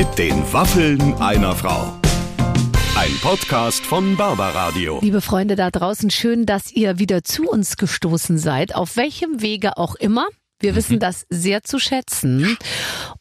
Mit den Waffeln einer Frau. Ein Podcast von Barbaradio. Liebe Freunde da draußen, schön, dass ihr wieder zu uns gestoßen seid, auf welchem Wege auch immer. Wir wissen das sehr zu schätzen.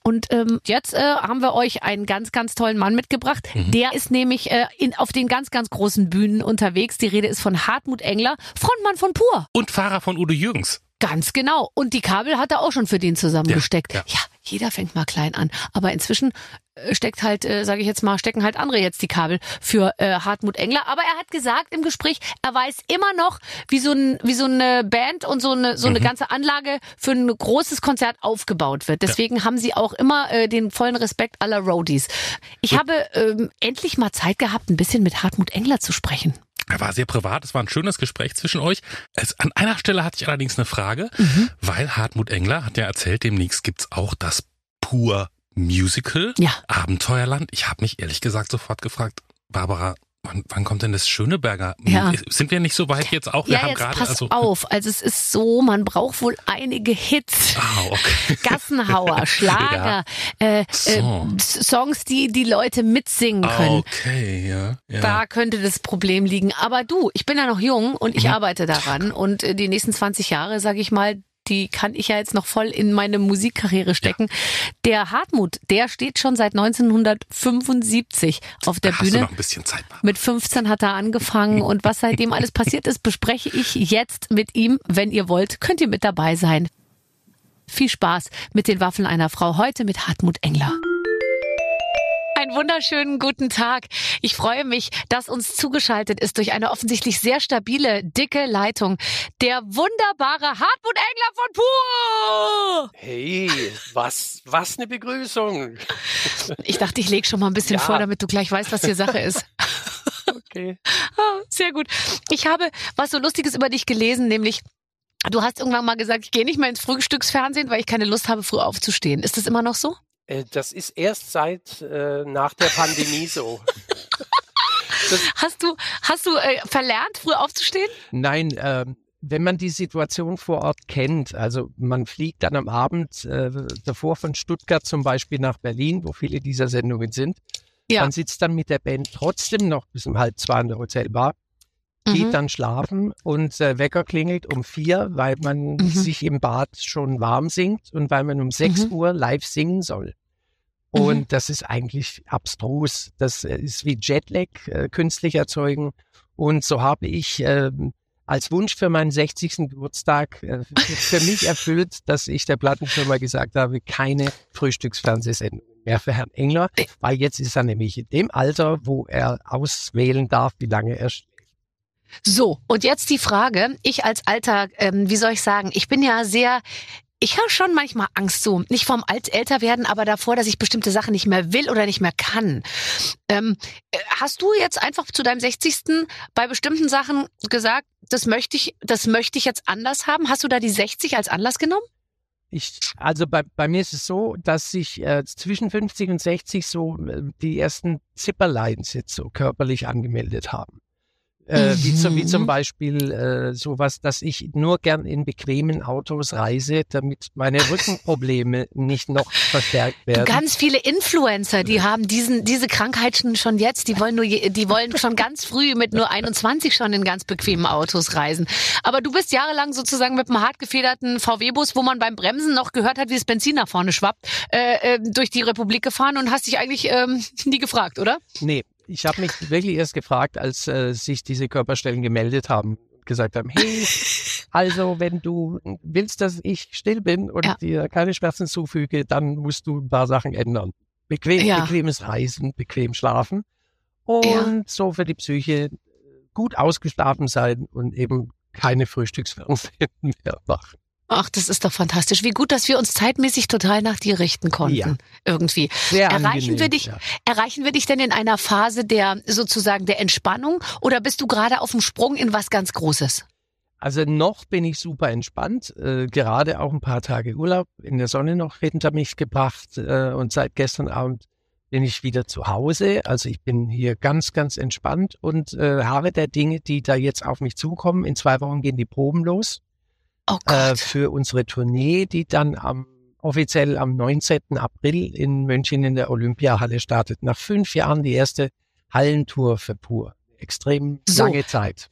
Und ähm, jetzt äh, haben wir euch einen ganz, ganz tollen Mann mitgebracht. Der ist nämlich äh, in, auf den ganz, ganz großen Bühnen unterwegs. Die Rede ist von Hartmut Engler, Frontmann von Pur. Und Fahrer von Udo Jürgens. Ganz genau. Und die Kabel hat er auch schon für den zusammengesteckt. Ja, Ja, ja. Jeder fängt mal klein an. Aber inzwischen äh, steckt halt, äh, sage ich jetzt mal, stecken halt andere jetzt die Kabel für äh, Hartmut Engler. Aber er hat gesagt im Gespräch, er weiß immer noch, wie so, ein, wie so eine Band und so eine, so eine ganze Anlage für ein großes Konzert aufgebaut wird. Deswegen haben sie auch immer äh, den vollen Respekt aller Roadies. Ich habe ähm, endlich mal Zeit gehabt, ein bisschen mit Hartmut Engler zu sprechen. Er war sehr privat, es war ein schönes Gespräch zwischen euch. Es, an einer Stelle hatte ich allerdings eine Frage, Mhm. weil Hartmut Engler hat ja erzählt, demnächst gibt's auch das Pur Musical Ja. Abenteuerland. Ich habe mich ehrlich gesagt sofort gefragt, Barbara, wann, wann kommt denn das Schöneberger? Ja. Sind wir nicht so weit jetzt auch? Wir ja, haben jetzt gerade pass also auf. Also es ist so, man braucht wohl einige Hits. Ah, okay. Gassenhauer, Schlager, äh, So. äh, Songs, die die Leute mitsingen können. Okay, ja. ja. Da könnte das Problem liegen. Aber du, ich bin ja noch jung und Mhm. ich arbeite daran. Und äh, die nächsten 20 Jahre, sage ich mal, die kann ich ja jetzt noch voll in meine Musikkarriere stecken. Der Hartmut, der steht schon seit 1975 auf der hast du Bühne. noch ein bisschen Zeit. Barbara. Mit 15 hat er angefangen und was seitdem alles passiert ist, bespreche ich jetzt mit ihm. Wenn ihr wollt, könnt ihr mit dabei sein. Viel Spaß mit den Waffeln einer Frau heute mit Hartmut Engler. Einen wunderschönen guten Tag. Ich freue mich, dass uns zugeschaltet ist durch eine offensichtlich sehr stabile, dicke Leitung der wunderbare Hartmut Engler von Pur. Hey, was, was eine Begrüßung. Ich dachte, ich lege schon mal ein bisschen Ja. vor, damit du gleich weißt, was hier Sache ist. Okay. Ah, Sehr gut. Ich habe was so Lustiges über dich gelesen, nämlich du hast irgendwann mal gesagt, ich gehe nicht mehr ins Frühstücksfernsehen, weil ich keine Lust habe, früh aufzustehen. Ist das immer noch so? Äh, Das ist erst seit äh, nach der Pandemie so. Hast du, hast du äh, verlernt, früh aufzustehen? Nein, ähm, wenn man die Situation vor Ort kennt, also man fliegt dann am Abend äh, davor von Stuttgart zum Beispiel nach Berlin, wo viele dieser Sendungen sind. Ja. Man sitzt dann mit der Band trotzdem noch bis um halb zwei in der Hotelbar, geht Mhm. dann schlafen und äh, Wecker klingelt um vier, weil man Mhm. sich im Bad schon warm singt und weil man um sechs Mhm. Uhr live singen soll. Mhm. Und das ist eigentlich abstrus. Das äh, ist wie Jetlag äh, künstlich erzeugen. Und so habe ich ähm, als Wunsch für meinen 60. Geburtstag äh, für mich erfüllt, dass ich der Plattenfirma gesagt habe, keine Frühstücksfernsehsendung mehr für Herrn Engler, weil jetzt ist er nämlich in dem Alter, wo er auswählen darf, wie lange er. So, und jetzt die Frage, ich als alter, ähm, wie soll ich sagen, ich bin ja sehr, ich habe schon manchmal Angst so, nicht vom alt älter werden, aber davor, dass ich bestimmte Sachen nicht mehr will oder nicht mehr kann. Ähm, äh, hast du jetzt einfach zu deinem 60. bei bestimmten Sachen gesagt, das möchte ich, das möchte ich jetzt anders haben? Hast du da die 60 als Anlass genommen? Ich, also bei, bei mir ist es so, dass sich äh, zwischen 50 und 60 so äh, die ersten Zipperlines jetzt so körperlich angemeldet haben. Äh, wie, zum, wie zum Mhm. Beispiel äh, sowas, dass ich nur gern in bequemen Autos reise, damit meine Rückenprobleme nicht noch verstärkt Du, werden. ganz viele Influencer, die haben diesen, diese Krankheit schon, schon jetzt, die wollen nur, je- die wollen schon ganz früh mit nur 21 schon in ganz bequemen Autos reisen. Aber du bist jahrelang sozusagen mit einem hart gefederten VW-Bus, wo man beim Bremsen noch gehört hat, wie das Benzin nach vorne schwappt, äh, äh, durch die Republik gefahren und hast dich eigentlich ähm, nie gefragt, oder? Nee, ich habe mich wirklich erst gefragt, als äh, sich diese Körperstellen gemeldet haben, gesagt haben, hey, also wenn du willst, dass ich still bin und Ja. dir keine Schmerzen zufüge, dann musst du ein paar Sachen ändern. Bequem, Ja. Bequemes Reisen, bequem schlafen und so für die Psyche gut ausgeschlafen sein und eben keine Frühstücksfernsehen mehr machen. Ach, das ist doch fantastisch. Wie gut, dass wir uns zeitmäßig total nach dir richten konnten. Ja. Irgendwie. Sehr Erreichen angenehm, wir dich, ja. erreichen wir dich denn in einer Phase der sozusagen der Entspannung oder bist du gerade auf dem Sprung in was ganz Großes? Also noch bin ich super entspannt, äh, gerade auch ein paar Tage Urlaub in der Sonne noch hinter mich gebracht äh, und seit gestern Abend bin ich wieder zu Hause. Also ich bin hier ganz, ganz entspannt und äh, habe der Dinge, die da jetzt auf mich zukommen. In zwei Wochen gehen die Proben los Oh äh, für unsere Tournee, die dann am offiziell am 19. April in München in der Olympiahalle startet. Nach fünf Jahren die erste Hallentour für Pur. Extrem So. lange Zeit.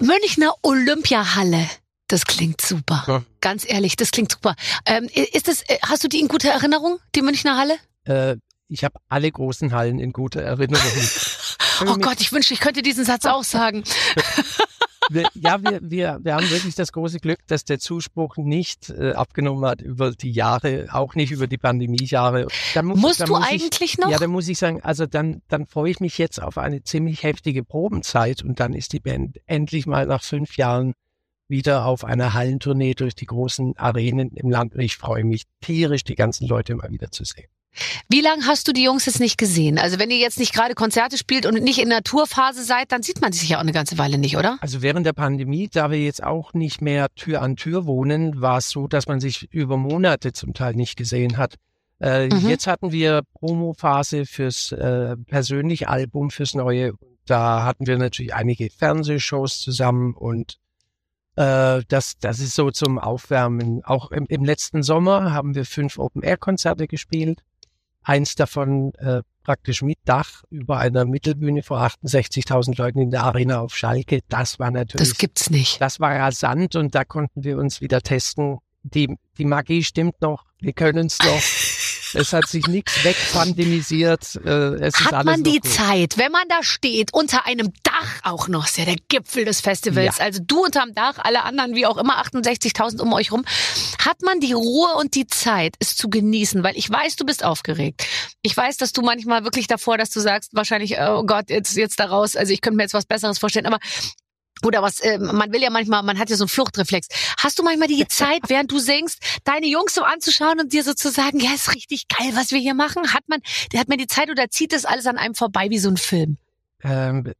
Münchner Olympiahalle. Das klingt super. Ja. Ganz ehrlich, das klingt super. Ähm, ist das, äh, hast du die in guter Erinnerung, die Münchner Halle? Äh, ich habe alle großen Hallen in guter Erinnerung. Oh Gott, ich wünschte, ich könnte diesen Satz auch sagen. wir, ja, wir, wir, wir haben wirklich das große Glück, dass der Zuspruch nicht äh, abgenommen hat über die Jahre, auch nicht über die Pandemiejahre. Dann muss, Musst dann du muss eigentlich ich, noch? Ja, dann muss ich sagen, also dann, dann freue ich mich jetzt auf eine ziemlich heftige Probenzeit und dann ist die Band endlich mal nach fünf Jahren wieder auf einer Hallentournee durch die großen Arenen im Land. Und ich freue mich tierisch, die ganzen Leute mal wieder zu sehen. Wie lange hast du die Jungs jetzt nicht gesehen? Also wenn ihr jetzt nicht gerade Konzerte spielt und nicht in der Tourphase seid, dann sieht man sich ja auch eine ganze Weile nicht, oder? Also während der Pandemie, da wir jetzt auch nicht mehr Tür an Tür wohnen, war es so, dass man sich über Monate zum Teil nicht gesehen hat. Äh, Mhm. Jetzt hatten wir Promophase fürs äh, persönliche Album, fürs neue. Da hatten wir natürlich einige Fernsehshows zusammen und äh, das, das ist so zum Aufwärmen. Auch im, im letzten Sommer haben wir fünf Open-Air-Konzerte gespielt. Eins davon äh, praktisch mit Dach über einer Mittelbühne vor 68.000 Leuten in der Arena auf Schalke. Das war natürlich, Das gibt's nicht. das war rasant und da konnten wir uns wieder testen. Die, die Magie stimmt noch, wir können es noch. Es hat sich nichts wegpandemisiert. Äh, es ist Hat alles man die gut. Zeit, wenn man da steht, unter einem Dach auch noch, ist ja der Gipfel des Festivals, Ja. also du unterm Dach, alle anderen wie auch immer, 68.000 um euch rum, hat man die Ruhe und die Zeit, es zu genießen, weil ich weiß, du bist aufgeregt. Ich weiß, dass du manchmal wirklich davor, dass du sagst, wahrscheinlich, oh Gott, jetzt, jetzt da raus, also ich könnte mir jetzt was Besseres vorstellen, aber oder was, äh, man will ja manchmal, man hat ja so einen Fluchtreflex. Hast du manchmal die Zeit, während du singst, deine Jungs so anzuschauen und dir so zu sagen, ja, ist richtig geil, was wir hier machen? Hat man, hat man die Zeit oder zieht das alles an einem vorbei wie so ein Film? Ähm,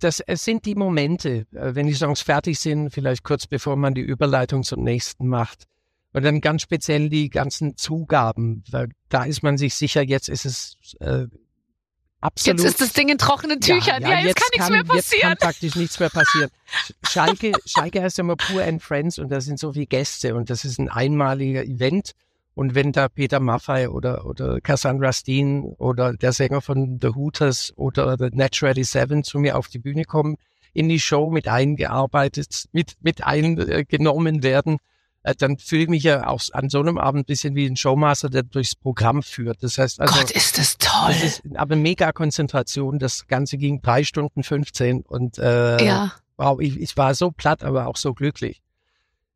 das, es sind die Momente, äh, wenn die Songs fertig sind, vielleicht kurz bevor man die Überleitung zum nächsten macht. Und dann ganz speziell die ganzen Zugaben, weil da ist man sich sicher, jetzt ist es äh, absolut. Jetzt ist das Ding in trockenen Tüchern. Ja, jetzt, kann nichts mehr Jetzt kann passieren. praktisch nichts mehr passieren. Schalke, Schalke heißt ja immer Pure and Friends und da sind so viele Gäste und das ist ein einmaliger Event. Und wenn da Peter Maffay oder, oder Cassandra Steen oder der Sänger von The Hooters oder The Naturally Seven zu mir auf die Bühne kommen, in die Show mit eingearbeitet, mit, mit eingenommen werden, dann fühle ich mich ja auch an so einem Abend ein bisschen wie ein Showmaster, der durchs Programm führt. Das heißt also, Gott, ist das toll. das ist aber mega Konzentration. Das Ganze ging drei Stunden 15 und äh, ja, wow, ich, ich war so platt, aber auch so glücklich.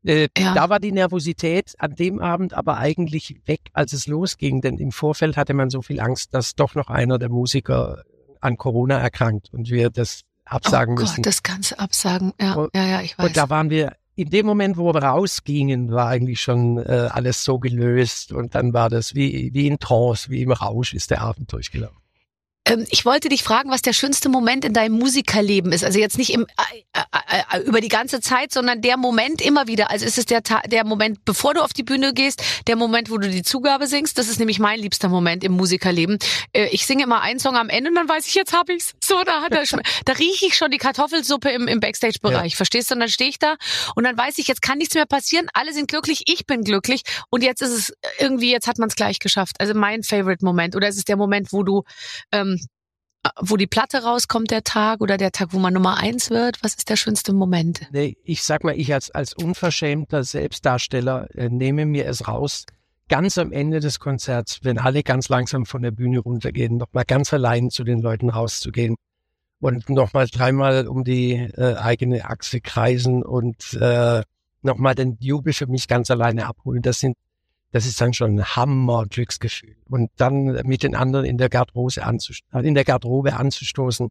Äh, Ja. Da war die Nervosität an dem Abend aber eigentlich weg, als es losging, denn im Vorfeld hatte man so viel Angst, dass doch noch einer der Musiker an Corona erkrankt und wir das absagen oh müssen. Gott, das Ganze absagen. Ja, Und- ja, ja, ich weiß. Und da waren wir, in dem Moment, wo wir rausgingen, war eigentlich schon äh, alles so gelöst und dann war das wie, wie in Trance, wie im Rausch ist der Abend durchgelaufen. Ähm, ich wollte dich fragen, was der schönste Moment in deinem Musikerleben ist. Also jetzt nicht im, äh, äh, äh, über die ganze Zeit, sondern der Moment immer wieder. Also ist es der, Ta- der Moment, bevor du auf die Bühne gehst, der Moment, wo du die Zugabe singst. Das ist nämlich mein liebster Moment im Musikerleben. Äh, ich singe immer einen Song am Ende und dann weiß ich, jetzt hab ich's. So, da, hat er schon- da rieche ich schon die Kartoffelsuppe im, im Backstage-Bereich. Verstehst du? Und dann stehe ich da und dann weiß ich, jetzt kann nichts mehr passieren. Alle sind glücklich, ich bin glücklich und jetzt ist es irgendwie, jetzt hat man es gleich geschafft. Also mein Favorite-Moment. Oder ist es der Moment, wo du ähm, wo die Platte rauskommt, der Tag oder der Tag, wo man Nummer eins wird? Was ist der schönste Moment? Nee, ich sag mal, ich als, als unverschämter Selbstdarsteller äh, nehme mir es raus, ganz am Ende des Konzerts, wenn alle ganz langsam von der Bühne runtergehen, nochmal ganz allein zu den Leuten rauszugehen und nochmal dreimal um die äh, eigene Achse kreisen und äh, nochmal den Jubel für mich ganz alleine abholen. Das sind das ist dann schon ein Hammer-Glücksgefühl. Und dann mit den anderen in der Garderobe, anzust in der Garderobe anzustoßen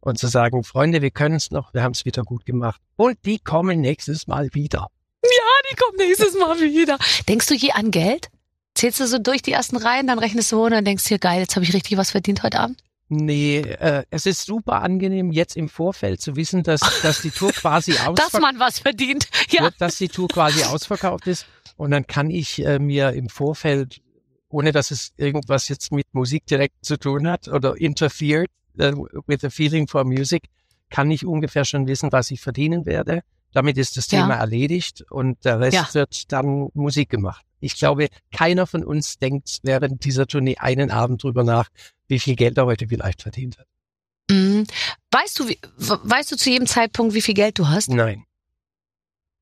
und zu sagen, Freunde, wir können es noch, wir haben es wieder gut gemacht. Und die kommen nächstes Mal wieder. Die kommt nächstes Mal wieder. Denkst du je an Geld? Zählst du so durch die ersten Reihen, dann rechnest du hoch und dann denkst du geil, jetzt habe ich richtig was verdient heute Abend? Nee, äh, es ist super angenehm, jetzt im Vorfeld zu wissen, dass, dass die Tour quasi Dass ausverkauft man was verdient. Ja. wird, dass die Tour quasi ausverkauft ist. Und dann kann ich äh, mir im Vorfeld, ohne dass es irgendwas jetzt mit Musik direkt zu tun hat oder interfered äh, with the feeling for music, kann ich ungefähr schon wissen, was ich verdienen werde. Damit ist das Ja. Thema erledigt und der Rest Ja. wird dann Musik gemacht. Ich glaube, keiner von uns denkt während dieser Tournee einen Abend drüber nach, wie viel Geld er heute vielleicht verdient hat. Mhm. Weißt du, wie, weißt du zu jedem Zeitpunkt, wie viel Geld du hast? Nein.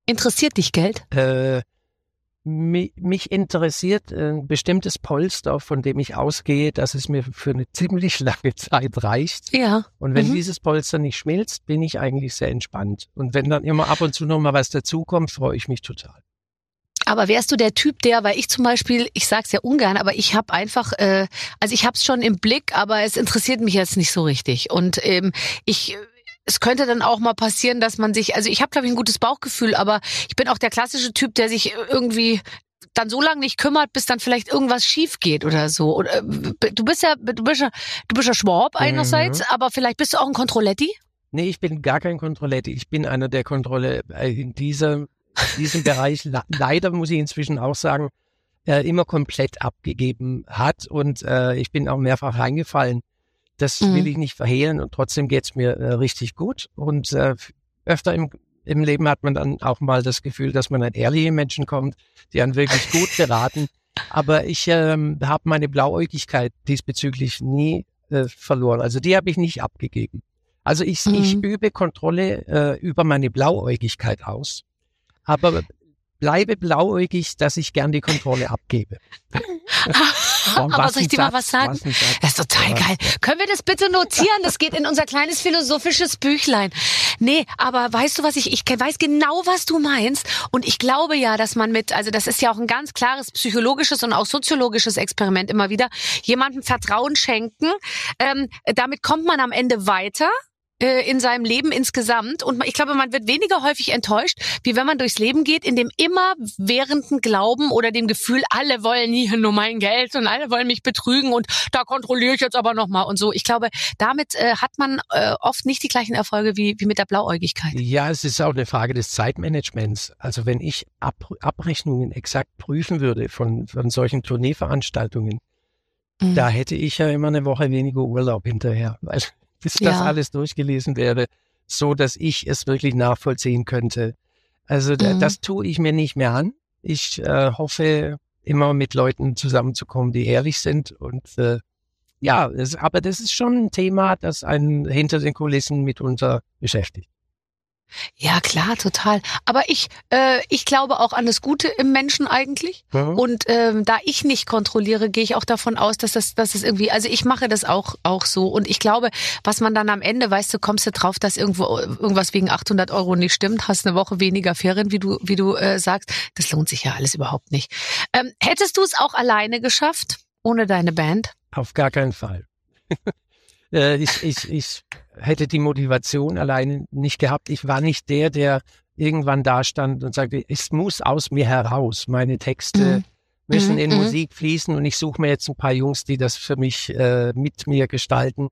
Interessiert dich Geld? Äh, mich, mich interessiert ein bestimmtes Polster, von dem ich ausgehe, dass es mir für eine ziemlich lange Zeit reicht. Ja. Und wenn Mhm. dieses Polster nicht schmilzt, bin ich eigentlich sehr entspannt. Und wenn dann immer ab und zu noch mal was dazukommt, freue ich mich total. Aber wärst du der Typ, der, weil ich zum Beispiel, ich sag's ja ungern, aber ich habe einfach, äh, also ich hab's schon im Blick, aber es interessiert mich jetzt nicht so richtig. Und ähm, ich es könnte dann auch mal passieren, dass man sich, also ich habe glaube ich ein gutes Bauchgefühl, aber ich bin auch der klassische Typ, der sich irgendwie dann so lange nicht kümmert, bis dann vielleicht irgendwas schief geht oder so. Oder, äh, du bist ja, du bist ja, du bist ja Schwab einerseits, aber vielleicht bist du auch ein Kontrolletti? Nee, ich bin gar kein Kontrollette. Ich bin einer, der Kontrolle äh, in diesem, diesem Bereich le- leider, muss ich inzwischen auch sagen, äh, immer komplett abgegeben hat. Und äh, ich bin auch mehrfach reingefallen. Das Mhm. will ich nicht verhehlen und trotzdem geht's mir äh, richtig gut. Und äh, öfter im, im Leben hat man dann auch mal das Gefühl, dass man an ehrliche Menschen kommt, die einen wirklich gut beraten. Aber ich ähm, habe meine Blauäugigkeit diesbezüglich nie äh, verloren. Also die habe ich nicht abgegeben. Also ich, ich Mhm. übe Kontrolle äh, über meine Blauäugigkeit aus, aber bleibe blauäugig, dass ich gern die Kontrolle abgebe. aber Was soll ich dir mal was sagen? was. Das ist total geil. Können wir das bitte notieren? Das geht in unser kleines philosophisches Büchlein. Nee, aber weißt du was, ich, ich weiß genau, was du meinst. Und ich glaube ja, dass man mit, also das ist ja auch ein ganz klares psychologisches und auch soziologisches Experiment immer wieder, jemandem Vertrauen schenken. Ähm, damit kommt man am Ende weiter äh, in seinem Leben insgesamt. Und ich glaube, man wird weniger häufig enttäuscht, wie wenn man durchs Leben geht, in dem immer währenden Glauben oder dem Gefühl, alle wollen hier nur mein Geld und alle wollen mich betrügen und da kontrolliere ich jetzt aber nochmal und so. Ich glaube, damit äh, hat man äh, oft nicht die gleichen Erfolge wie, wie mit der Blauäugigkeit. Ja, es ist auch eine Frage des Zeitmanagements. Also wenn ich Ab Abrechnungen exakt prüfen würde von, von solchen Tourneeveranstaltungen, Mhm. da hätte ich ja immer eine Woche weniger Urlaub hinterher, weil bis das Ja. alles durchgelesen wäre, so dass ich es wirklich nachvollziehen könnte. Also Mhm. das tue ich mir nicht mehr an. Ich äh, hoffe, immer mit Leuten zusammenzukommen, die ehrlich sind und äh, ja, es, aber das ist schon ein Thema, das einen hinter den Kulissen mitunter beschäftigt. Ja, klar, total. Aber ich, äh, ich glaube auch an das Gute im Menschen eigentlich. Und ähm, da ich nicht kontrolliere, gehe ich auch davon aus, dass das, dass es irgendwie, also ich mache das auch auch so. Und ich glaube, was man dann am Ende, weißt du, kommst du drauf, dass irgendwo irgendwas wegen 800 Euro nicht stimmt, hast eine Woche weniger Ferien, wie du wie du äh, sagst, das lohnt sich ja alles überhaupt nicht. Ähm, hättest du es auch alleine geschafft ohne deine Band? Auf gar keinen Fall. Äh, ich, ich, ich hätte die Motivation alleine nicht gehabt. Ich war nicht der, der irgendwann da stand und sagte, es muss aus mir heraus. Meine Texte Mhm. müssen Mhm, in mhm. Musik fließen und ich suche mir jetzt ein paar Jungs, die das für mich äh, mit mir gestalten.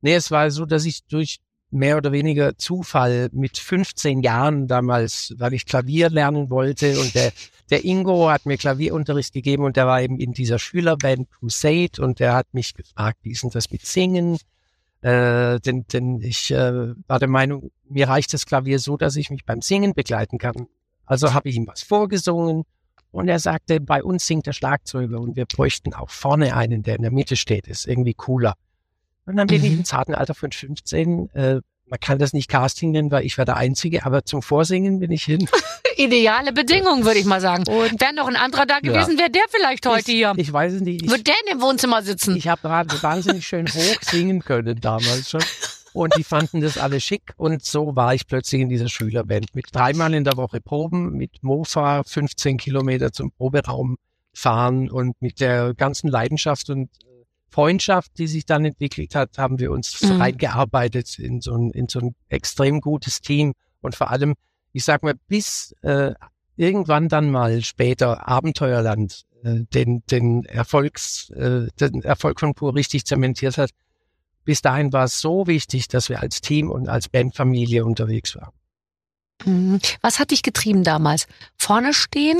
Nee, es war so, dass ich durch mehr oder weniger Zufall mit 15 Jahren damals, weil ich Klavier lernen wollte und der, der Ingo hat mir Klavierunterricht gegeben und der war eben in dieser Schülerband Crusade und der hat mich gefragt, wie ist denn das mit Singen? Äh, denn, denn ich äh, war der Meinung, mir reicht das Klavier so, dass ich mich beim Singen begleiten kann. Also habe ich ihm was vorgesungen und er sagte, bei uns singt der Schlagzeuger und wir bräuchten auch vorne einen, der in der Mitte steht, ist irgendwie cooler. Und dann bin ich Mhm. im zarten Alter von 15, äh, man kann das nicht Casting nennen, weil ich war der Einzige, aber zum Vorsingen bin ich hin. Ideale Bedingungen, würde ich mal sagen. Und wäre noch ein anderer da gewesen, wäre der vielleicht heute ich, hier. Ich weiß es nicht. Ich, Würde der in dem Wohnzimmer sitzen? ich habe gerade wahnsinnig schön hoch singen können damals schon. Und die fanden das alle schick. Und so war ich plötzlich in dieser Schülerband mit dreimal in der Woche Proben, mit Mofa 15 Kilometer zum Proberaum fahren und mit der ganzen Leidenschaft und Freundschaft, die sich dann entwickelt hat, haben wir uns Mhm. reingearbeitet in so ein, in so ein extrem gutes Team. Und vor allem, ich sag mal, bis äh, irgendwann dann mal später Abenteuerland äh, den, den Erfolgs, äh, den Erfolg von Pur richtig zementiert hat. Bis dahin war es so wichtig, dass wir als Team und als Bandfamilie unterwegs waren. Mhm. Was hat dich getrieben damals? Vorne stehen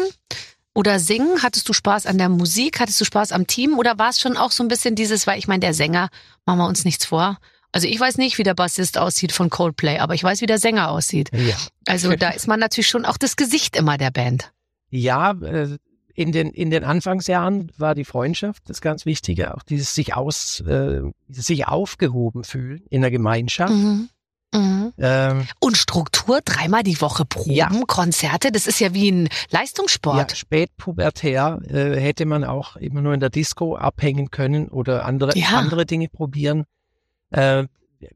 oder singen? Hattest du Spaß an der Musik? Hattest du Spaß am Team? Oder war es schon auch so ein bisschen dieses, weil ich meine, der Sänger, machen wir uns nichts vor, Also ich weiß nicht, wie der Bassist aussieht von Coldplay, aber ich weiß, wie der Sänger aussieht. Ja, Also da ist man natürlich schon auch das Gesicht immer der Band. ja äh, in, den, in den Anfangsjahren war die Freundschaft das ganz Wichtige, auch dieses sich aus, äh, dieses sich aufgehoben fühlen in der Gemeinschaft. Mhm. Mhm. Ähm, Und Struktur, dreimal die Woche Proben, Ja. Konzerte, das ist ja wie ein ja, Leistungssport. spätpubertär äh, hätte man auch immer nur in der Disco abhängen können oder andere, Ja. andere Dinge probieren. Äh,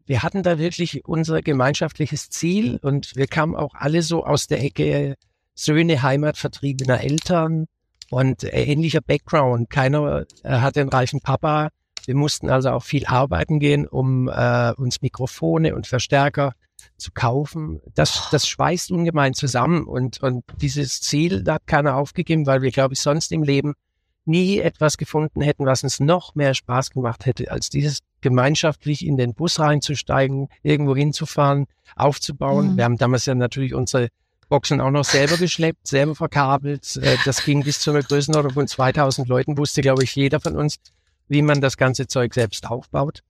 wir hatten da wirklich unser gemeinschaftliches Ziel und wir kamen auch alle so aus der Ecke Söhne heimatvertriebener Eltern und äh, ähnlicher Background. Keiner äh, hat den reichen Papa. Wir mussten also auch viel arbeiten gehen, um äh, uns Mikrofone und Verstärker zu kaufen. Das, das schweißt ungemein zusammen und, und dieses Ziel, hat keiner aufgegeben, weil wir, glaube ich, sonst im Leben nie etwas gefunden hätten, was uns noch mehr Spaß gemacht hätte, als dieses gemeinschaftlich in den Bus reinzusteigen, irgendwo hinzufahren, aufzubauen. Mhm. Wir haben damals ja natürlich unsere Boxen auch noch selber geschleppt, selber verkabelt. Äh, Das ging bis zu einer Größenordnung von 2000 Leuten, wusste, glaube ich, jeder von uns, wie man das ganze Zeug selbst aufbaut.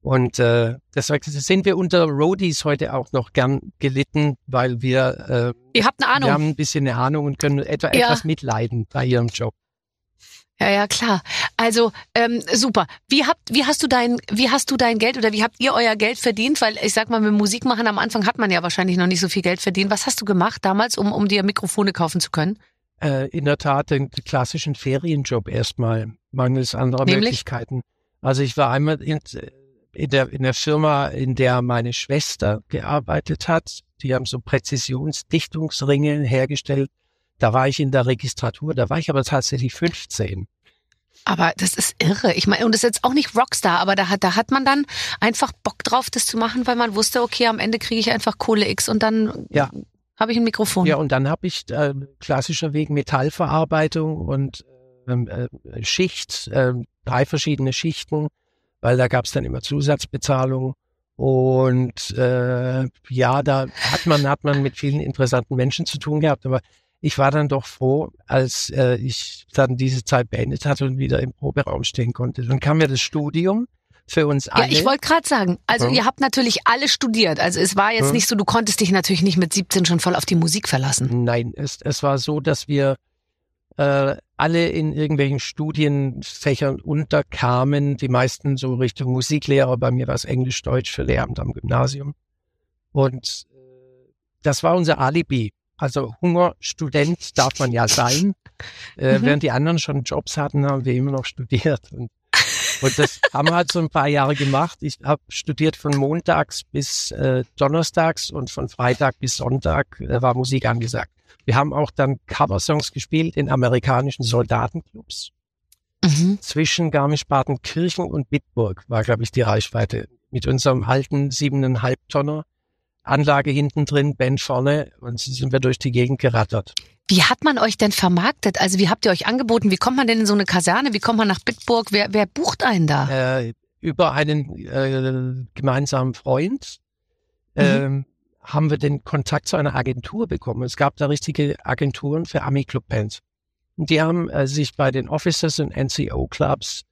Und äh, deswegen sind wir unter Roadies heute auch noch gern gelitten, weil wir, äh, Ihr habt eine Ahnung. wir haben ein bisschen eine Ahnung und können etwa Ja. etwas mitleiden bei ihrem Job. Ja, ja, klar. Also ähm, super. Wie habt, wie hast du dein, wie hast du dein Geld oder wie habt ihr euer Geld verdient? Weil ich sag mal, mit Musik machen am Anfang hat man ja wahrscheinlich noch nicht so viel Geld verdient. Was hast du gemacht damals, um um dir Mikrofone kaufen zu können? Äh, in der Tat den klassischen Ferienjob erstmal, mangels anderer Nämlich? Möglichkeiten. Also ich war einmal in, in, der, in der Firma, in der meine Schwester gearbeitet hat. Die haben so Präzisionsdichtungsringe hergestellt. Da war ich in der Registratur, da war ich aber tatsächlich 15. Aber das ist irre. Ich meine, und das ist jetzt auch nicht Rockstar, aber da hat, da hat man dann einfach Bock drauf, das zu machen, weil man wusste, okay, am Ende kriege ich einfach Kohle X und dann Ja. Habe ich ein Mikrofon. Ja, und dann habe ich äh, klassischer Weg Metallverarbeitung und ähm, äh, Schicht, äh, drei verschiedene Schichten, weil da gab es dann immer Zusatzbezahlung. Und äh, ja, da hat man, hat man mit vielen interessanten Menschen zu tun gehabt. Aber ich war dann doch froh, als äh, ich dann diese Zeit beendet hatte und wieder im Proberaum stehen konnte. Dann kam ja das Studium für uns Ja, alle. ich wollte gerade sagen, also Ja. ihr habt natürlich alle studiert. Also es war jetzt Ja. nicht so, du konntest dich natürlich nicht mit 17 schon voll auf die Musik verlassen. Nein, es, es war so, dass wir äh, alle in irgendwelchen Studienfächern unterkamen, die meisten so Richtung Musiklehrer, bei mir war es Englisch-Deutsch für Lehramt am Gymnasium. Und äh, das war unser Alibi. Also Hungerstudent darf man ja sein. Äh, Mhm. Während die anderen schon Jobs hatten, haben wir immer noch studiert. Und, und das haben wir halt so ein paar Jahre gemacht. Ich habe studiert von montags bis äh, donnerstags und von Freitag bis Sonntag äh, war Musik angesagt. Wir haben auch dann Coversongs gespielt in amerikanischen Soldatenclubs. Mhm. Zwischen Garmisch-Partenkirchen und Bitburg war, glaube ich, die Reichweite. Mit unserem alten siebeneinhalb Tonner Anlage hinten drin, Band vorne und so sind wir durch die Gegend gerattert. Wie hat man euch denn vermarktet? Also wie habt ihr euch angeboten? Wie kommt man denn in so eine Kaserne? Wie kommt man nach Bitburg? Wer, wer bucht einen da? Äh, über einen äh, gemeinsamen Freund Mhm. ähm, haben wir den Kontakt zu einer Agentur bekommen. Es gab da richtige Agenturen für Ami-Club-Bands. Und die haben äh, sich bei den Officers und NCO-Clubs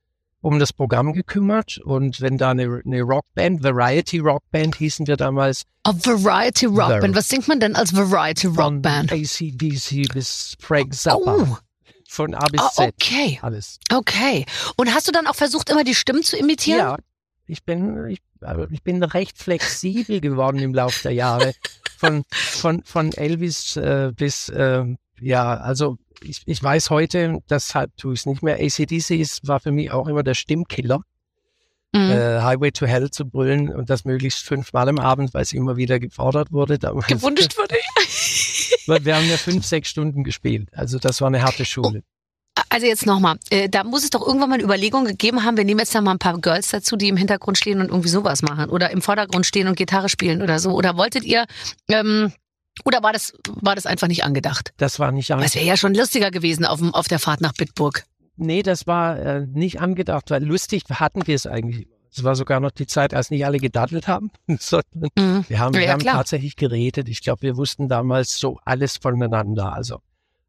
um das Programm gekümmert. Und wenn da eine, eine Rockband, Variety Rockband hießen wir damals, A Variety Rockband. Was singt man denn als Variety von Rockband? ACDC bis Frank Zappa, Oh, von A bis Z, okay, alles. okay. Und hast du dann auch versucht, immer die Stimmen zu imitieren? Ja, ich bin, ich, also ich bin recht flexibel geworden im Laufe der Jahre. Von, von, von Elvis äh, bis, äh, ja, also ich, ich weiß heute, deshalb tue ich es nicht mehr. ACDC ist, war für mich auch immer der Stimmkiller, Mhm. äh, Highway to Hell zu brüllen und das möglichst fünfmal am Abend, weil es immer wieder gefordert wurde. damals. Gewünscht wurde Wir haben ja fünf, sechs Stunden gespielt. Also das war eine harte Schule. Also jetzt nochmal, äh, da muss es doch irgendwann mal eine Überlegung gegeben haben, wir nehmen jetzt da mal ein paar Girls dazu, die im Hintergrund stehen und irgendwie sowas machen oder im Vordergrund stehen und Gitarre spielen oder so. Oder wolltet ihr, ähm, oder war das, war das einfach nicht angedacht? Das war nicht Das wäre ja schon lustiger gewesen auf, dem, auf der Fahrt nach Bitburg. Nee, das war äh, nicht angedacht, weil lustig hatten wir es eigentlich. Es war sogar noch die Zeit, als nicht alle gedattelt haben, sondern Mhm. wir haben, Ja, wir haben klar. tatsächlich geredet. Ich glaube, wir wussten damals so alles voneinander, also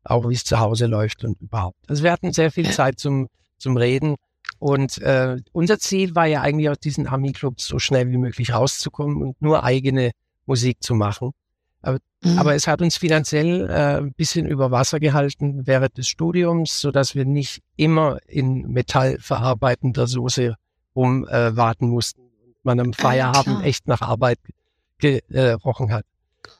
auch wie es zu Hause läuft und überhaupt. Also wir hatten sehr viel Zeit zum, zum Reden Und äh, unser Ziel war ja eigentlich aus diesen Army-Clubs so schnell wie möglich rauszukommen und nur eigene Musik zu machen. Aber, Mhm. aber es hat uns finanziell äh, ein bisschen über Wasser gehalten während des Studiums, so dass wir nicht immer in metallverarbeitender Soße rumwarten äh, mussten und man am Feierabend klar. echt nach Arbeit gerochen hat.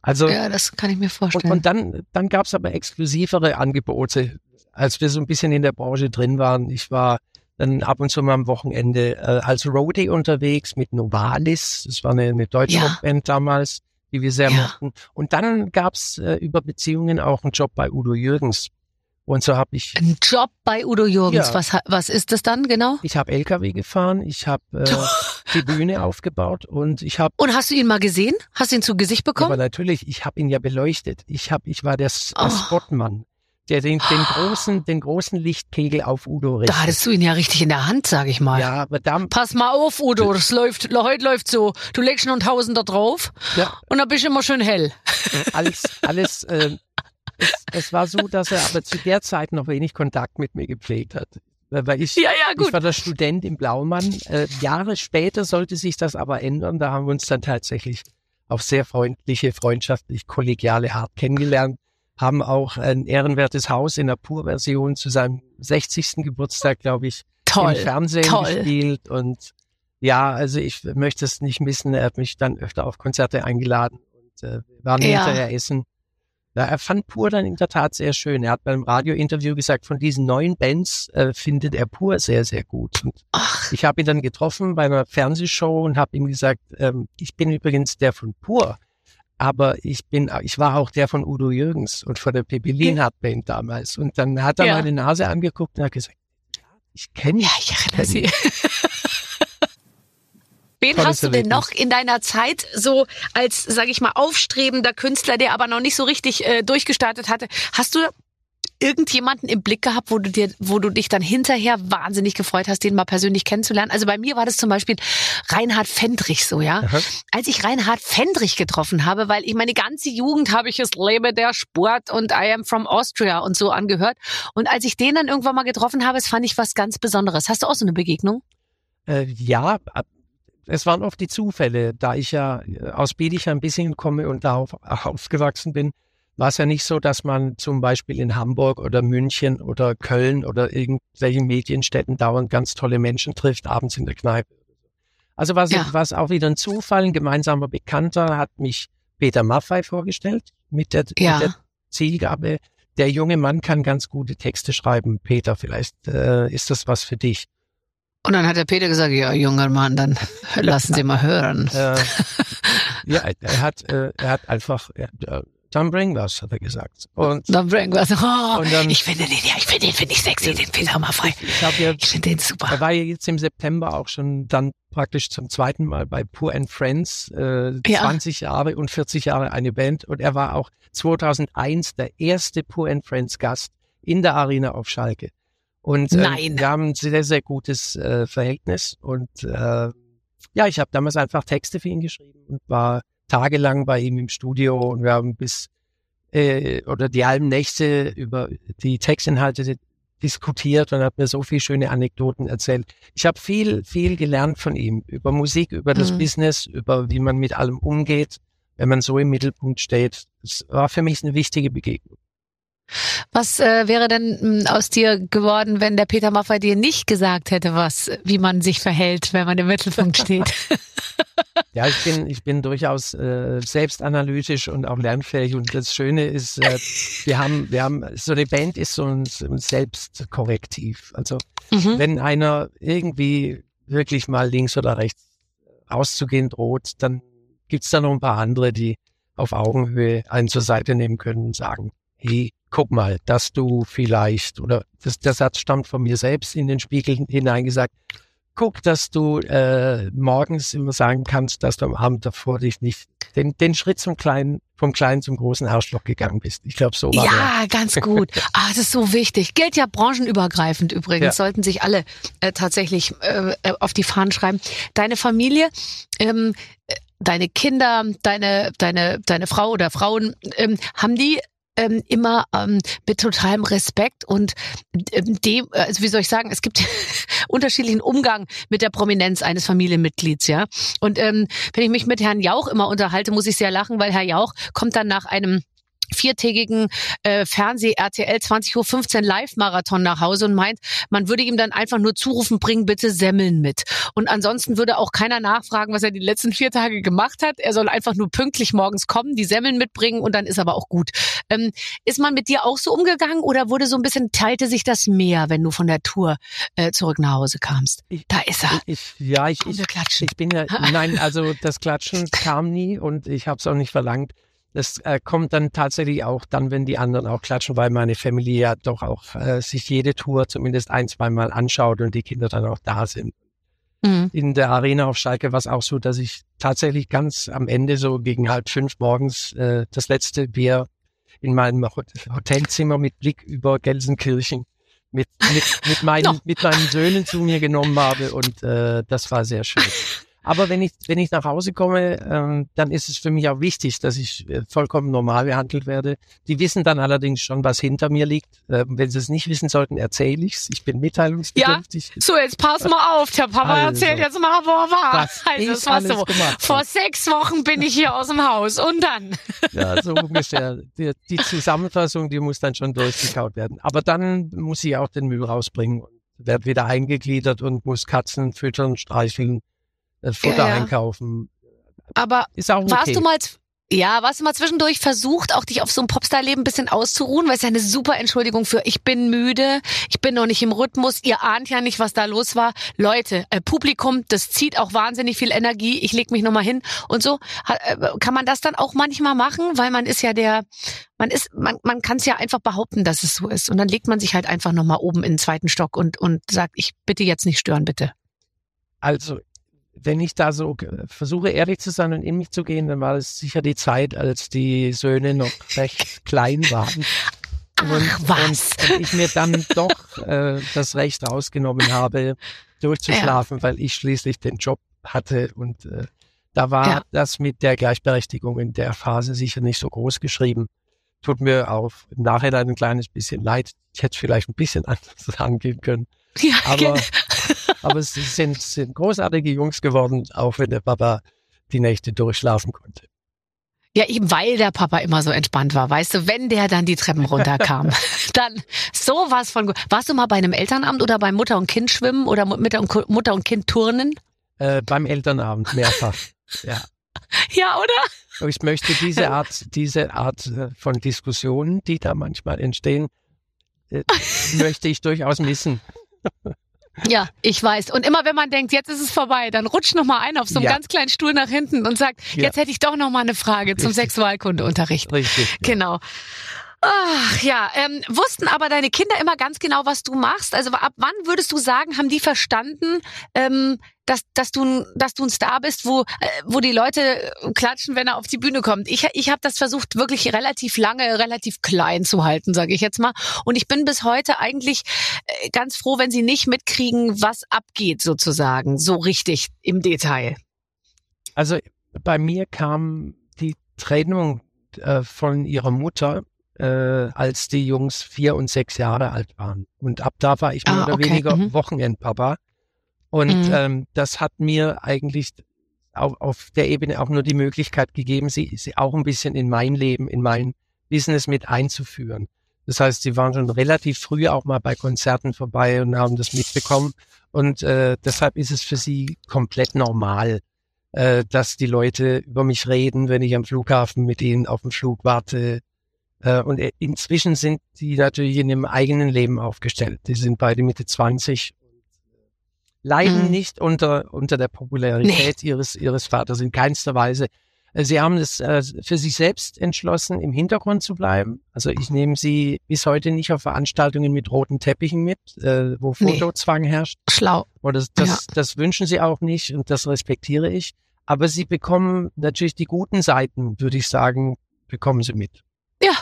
Also ja, das kann ich mir und, vorstellen. und dann, dann gab es aber exklusivere Angebote, als wir so ein bisschen in der Branche drin waren. Ich war dann ab und zu mal am Wochenende äh, als Roadie unterwegs mit Novalis. Das war eine, eine deutsche Ja. Rockband damals, die wir sehr Ja. mochten. Und dann gab es äh, über Beziehungen auch einen Job bei Udo Jürgens. Und so habe ich, Ein Job bei Udo Jürgens, Ja. was, was ist das dann genau? ich habe LKW gefahren, ich habe äh, die Bühne aufgebaut und ich habe Und hast du ihn mal gesehen? Hast du ihn zu Gesicht Aber bekommen? natürlich, ich habe ihn ja beleuchtet. Ich hab, ich war der, der Oh. Spotmann, der den, den großen, den großen Lichtkegel auf Udo richtet. Da hattest du ihn ja richtig in der Hand, sag ich mal. ja, aber da, Pass mal auf, Udo, das läuft, heute läuft so. Du legst einen Tausender drauf ja, und dann bist du immer schön hell. alles, alles. Äh, es, es war so, dass er aber zu der Zeit noch wenig Kontakt mit mir gepflegt hat, weil ich Ja, ja, Ich war der Student im Blaumann. Äh, Jahre später sollte sich das aber ändern. Da haben wir uns dann tatsächlich auf sehr freundliche, freundschaftlich, kollegiale Art kennengelernt. Haben auch ein ehrenwertes Haus in der Pur-Version zu seinem 60. Geburtstag, glaube ich, Toll. im Fernsehen toll. gespielt. Und ja, also ich möchte es nicht missen. Er hat mich dann öfter auf Konzerte eingeladen und äh, wir waren Ja. hinterher essen. Ja, er fand Pur dann in der Tat sehr schön. Er hat beim Radiointerview gesagt, von diesen neuen Bands äh, findet er Pur sehr, sehr gut. Und Ach, ich habe ihn dann getroffen bei einer Fernsehshow und habe ihm gesagt, ähm, ich bin übrigens der von Pur, aber ich bin, ich war auch der von Udo Jürgens und von der Pippi Lienhardt Band damals. Und dann hat er Ja. meine Nase angeguckt und hat gesagt, ich kenne ja, ich erinnere sie. Wen Tolles hast du denn noch in deiner Zeit so als, sag ich mal, aufstrebender Künstler, der aber noch nicht so richtig äh, durchgestartet hatte? Hast du irgendjemanden im Blick gehabt, wo du dir, wo du dich dann hinterher wahnsinnig gefreut hast, den mal persönlich kennenzulernen? Also bei mir war das zum Beispiel Reinhard Fendrich so, ja. Aha. Als ich Reinhard Fendrich getroffen habe, weil ich meine ganze Jugend habe ich es Lebe der Sport und I am from Austria und so angehört. Und als ich den dann irgendwann mal getroffen habe, das fand ich was ganz Besonderes. Hast du auch so eine Begegnung? Äh, ja, es waren oft die Zufälle, da ich ja äh, aus Biedigheim ein bisschen komme und da auf, aufgewachsen bin, war es ja nicht so, dass man zum Beispiel in Hamburg oder München oder Köln oder irgendwelchen Medienstädten dauernd ganz tolle Menschen trifft, abends in der Kneipe. Also war es Ja. auch wieder ein Zufall. Ein gemeinsamer Bekannter hat mich Peter Maffei vorgestellt mit der, Ja. mit der Zielgabe, der junge Mann kann ganz gute Texte schreiben. Peter, vielleicht äh, ist das was für dich. Und dann hat der Peter gesagt, ja, junger Mann, dann lassen Sie mal hören. Äh, ja, er hat, äh, er hat einfach, er, äh, dann bring was, hat er gesagt. Und Dann bringen wir oh, dann- ich finde den, ja, ich finde den, finde ich sexy, den Maffei. ich habe ja, Ich finde den super. er war ja jetzt im September auch schon dann praktisch zum zweiten Mal bei Poor and Friends, äh, Ja. 20 Jahre und 40 Jahre eine Band. Und er war auch 2001 der erste Poor and Friends Gast in der Arena auf Schalke. Und äh, wir haben ein sehr, sehr gutes äh, Verhältnis. Und äh, ja, ich habe damals einfach Texte für ihn geschrieben und war tagelang bei ihm im Studio und wir haben bis äh, oder die halben Nächte über die Textinhalte diskutiert und hat mir so viele schöne Anekdoten erzählt. Ich habe viel, viel gelernt von ihm über Musik, über das Mhm. Business, über wie man mit allem umgeht, wenn man so im Mittelpunkt steht. Es war für mich eine wichtige Begegnung. Was äh, wäre denn mh, aus dir geworden, wenn der Peter Maffei dir nicht gesagt hätte, was, wie man sich verhält, wenn man im Mittelpunkt steht? Ja, ich bin, ich bin durchaus äh, selbstanalytisch und auch lernfähig. Und das Schöne ist, äh, wir haben, wir haben, so eine Band ist so ein, so ein Selbstkorrektiv. Also mhm. wenn einer irgendwie wirklich mal links oder rechts auszugehen droht, dann gibt's da noch ein paar andere, die auf Augenhöhe einen zur Seite nehmen können und sagen, hey, guck mal, dass du vielleicht, oder das, der Satz stammt von mir selbst in den Spiegel hineingesagt, guck, dass du äh, morgens immer sagen kannst, dass du am Abend davor dich nicht den, den Schritt zum kleinen, vom kleinen zum großen Arschloch gegangen bist. Ich glaube, so war der. Ja, ganz gut. Ah, das ist so wichtig. Gilt ja branchenübergreifend übrigens. Ja. Sollten sich alle äh, tatsächlich äh, äh, auf die Fahnen schreiben. Deine Familie, ähm, äh, deine Kinder, deine, deine, deine Frau oder Frauen, ähm, haben die ähm, immer ähm, mit totalem Respekt und ähm, dem, also wie soll ich sagen, es gibt unterschiedlichen Umgang mit der Prominenz eines Familienmitglieds, ja. Und ähm, wenn ich mich mit Herrn Jauch immer unterhalte, muss ich sehr lachen, weil Herr Jauch kommt dann nach einem viertägigen äh, Fernseh-RTL 20.15 Uhr Live-Marathon nach Hause und meint, man würde ihm dann einfach nur zurufen, bring bitte Semmeln mit. Und ansonsten würde auch keiner nachfragen, was er die letzten vier Tage gemacht hat. Er soll einfach nur pünktlich morgens kommen, die Semmeln mitbringen und dann ist aber auch gut. Ähm, ist man mit dir auch so umgegangen oder wurde so ein bisschen, teilte sich das mehr, wenn du von der Tour äh, zurück nach Hause kamst? Ich, da ist er. Ich, ja, ich, Komm, ich, ich bin ja, nein, also das Klatschen kam nie und ich habe es auch nicht verlangt. Das äh, kommt dann tatsächlich auch dann, wenn die anderen auch klatschen, weil meine Familie ja doch auch äh, sich jede Tour zumindest ein, zweimal anschaut und die Kinder dann auch da sind. Mhm. In der Arena auf Schalke war es auch so, dass ich tatsächlich ganz am Ende so gegen halb fünf morgens äh, das letzte Bier in meinem Hot- Hotelzimmer mit Blick über Gelsenkirchen mit, mit, mit, meinen, Noch. mit meinen Söhnen zu mir genommen habe und äh, das war sehr schön. Aber wenn ich, wenn ich nach Hause komme, ähm, dann ist es für mich auch wichtig, dass ich äh, vollkommen normal behandelt werde. Die wissen dann allerdings schon, was hinter mir liegt. Ähm, wenn sie es nicht wissen sollten, erzähle ich's. Ich bin mitteilungsbedürftig. So, jetzt pass mal auf. Der Papa Also. erzählt jetzt mal, wo er war. Also, es war so. Vor sechs Wochen bin ich hier aus dem Haus. Und dann? Ja, so ungefähr. Die, die Zusammenfassung, die muss dann schon durchgekaut werden. Aber dann muss ich auch den Müll rausbringen und werde wieder eingegliedert und muss Katzen füttern, streicheln, Futter Ja, ja. einkaufen. Aber Ist auch okay. warst du mal, ja, warst du mal zwischendurch versucht, auch dich auf so ein Popstar-Leben ein bisschen auszuruhen? Weil es ja eine super Entschuldigung für, ich bin müde, ich bin noch nicht im Rhythmus, ihr ahnt ja nicht, was da los war. Leute, äh, Publikum, das zieht auch wahnsinnig viel Energie, ich leg mich nochmal hin und so. Ha- äh, Kann man das dann auch manchmal machen? Weil man ist ja der, man ist, man, man kann es ja einfach behaupten, dass es so ist. Und dann legt man sich halt einfach nochmal oben in den zweiten Stock und, und sagt, ich bitte jetzt nicht stören, bitte. Also, wenn ich da so versuche, ehrlich zu sein und in mich zu gehen, dann war es sicher die Zeit, als die Söhne noch recht klein waren. Ach, was? Und, und ich mir dann doch äh, das Recht rausgenommen habe, durchzuschlafen, weil ich schließlich den Job hatte und äh, da war Ja. das mit der Gleichberechtigung in der Phase sicher nicht so groß geschrieben. Tut mir auch im Nachhinein ein kleines bisschen leid. Ich hätte vielleicht ein bisschen anders angehen können. Ja, Aber, aber es sind, sind großartige Jungs geworden, auch wenn der Papa die Nächte durchschlafen konnte. Ja, eben weil der Papa immer so entspannt war, weißt du, wenn der dann die Treppen runterkam, dann sowas von gut. Warst du mal bei einem Elternamt oder bei Mutter und Kind schwimmen oder Mutter und, Mutter und Kind turnen? Äh, beim Elternabend mehrfach. ja. Ja, oder? Ich möchte diese Art, diese Art äh, von Diskussionen, die da manchmal entstehen, äh, möchte ich durchaus missen. Ja, ich weiß. Und immer wenn man denkt, jetzt ist es vorbei, dann rutscht noch mal einer auf so einem Ja. ganz kleinen Stuhl nach hinten und sagt, Ja. jetzt hätte ich doch noch mal eine Frage zum Richtig. Sexualkundeunterricht. Richtig. ja. Genau. Ach ja, ähm, wussten aber deine Kinder immer ganz genau, was du machst? Also ab wann würdest du sagen, haben die verstanden, ähm, dass, dass, du, dass du ein Star bist, wo, äh, wo die Leute äh, klatschen, wenn er auf die Bühne kommt? Ich, ich habe das versucht, wirklich relativ lange, relativ klein zu halten, sage ich jetzt mal. Und ich bin bis heute eigentlich äh, ganz froh, wenn sie nicht mitkriegen, was abgeht sozusagen, so richtig im Detail. Also bei mir kam die Trennung äh, von ihrer Mutter, äh, als die Jungs vier und sechs Jahre alt waren. Und ab da war ich mehr Ah, oder okay, weniger mhm. Wochenendpapa. Und Mhm. ähm, das hat mir eigentlich auf, auf der Ebene auch nur die Möglichkeit gegeben, sie, sie auch ein bisschen in mein Leben, in mein Business mit einzuführen. Das heißt, sie waren schon relativ früh auch mal bei Konzerten vorbei und haben das mitbekommen. Und äh, deshalb ist es für sie komplett normal, äh, dass die Leute über mich reden, wenn ich am Flughafen mit ihnen auf dem Flug warte. Äh, und äh, inzwischen sind die natürlich in ihrem eigenen Leben aufgestellt. Die sind beide Mitte 20 und äh, leiden Mhm. nicht unter, unter der Popularität ihres, ihres Vaters in keinster Weise. Sie haben es äh, für sich selbst entschlossen, im Hintergrund zu bleiben. Also ich nehme sie bis heute nicht auf Veranstaltungen mit roten Teppichen mit, äh, wo Nee. Fotozwang herrscht. Schlau. Und das, das, Ja. das wünschen sie auch nicht und das respektiere ich. Aber sie bekommen natürlich die guten Seiten, würde ich sagen, bekommen sie mit. Ja.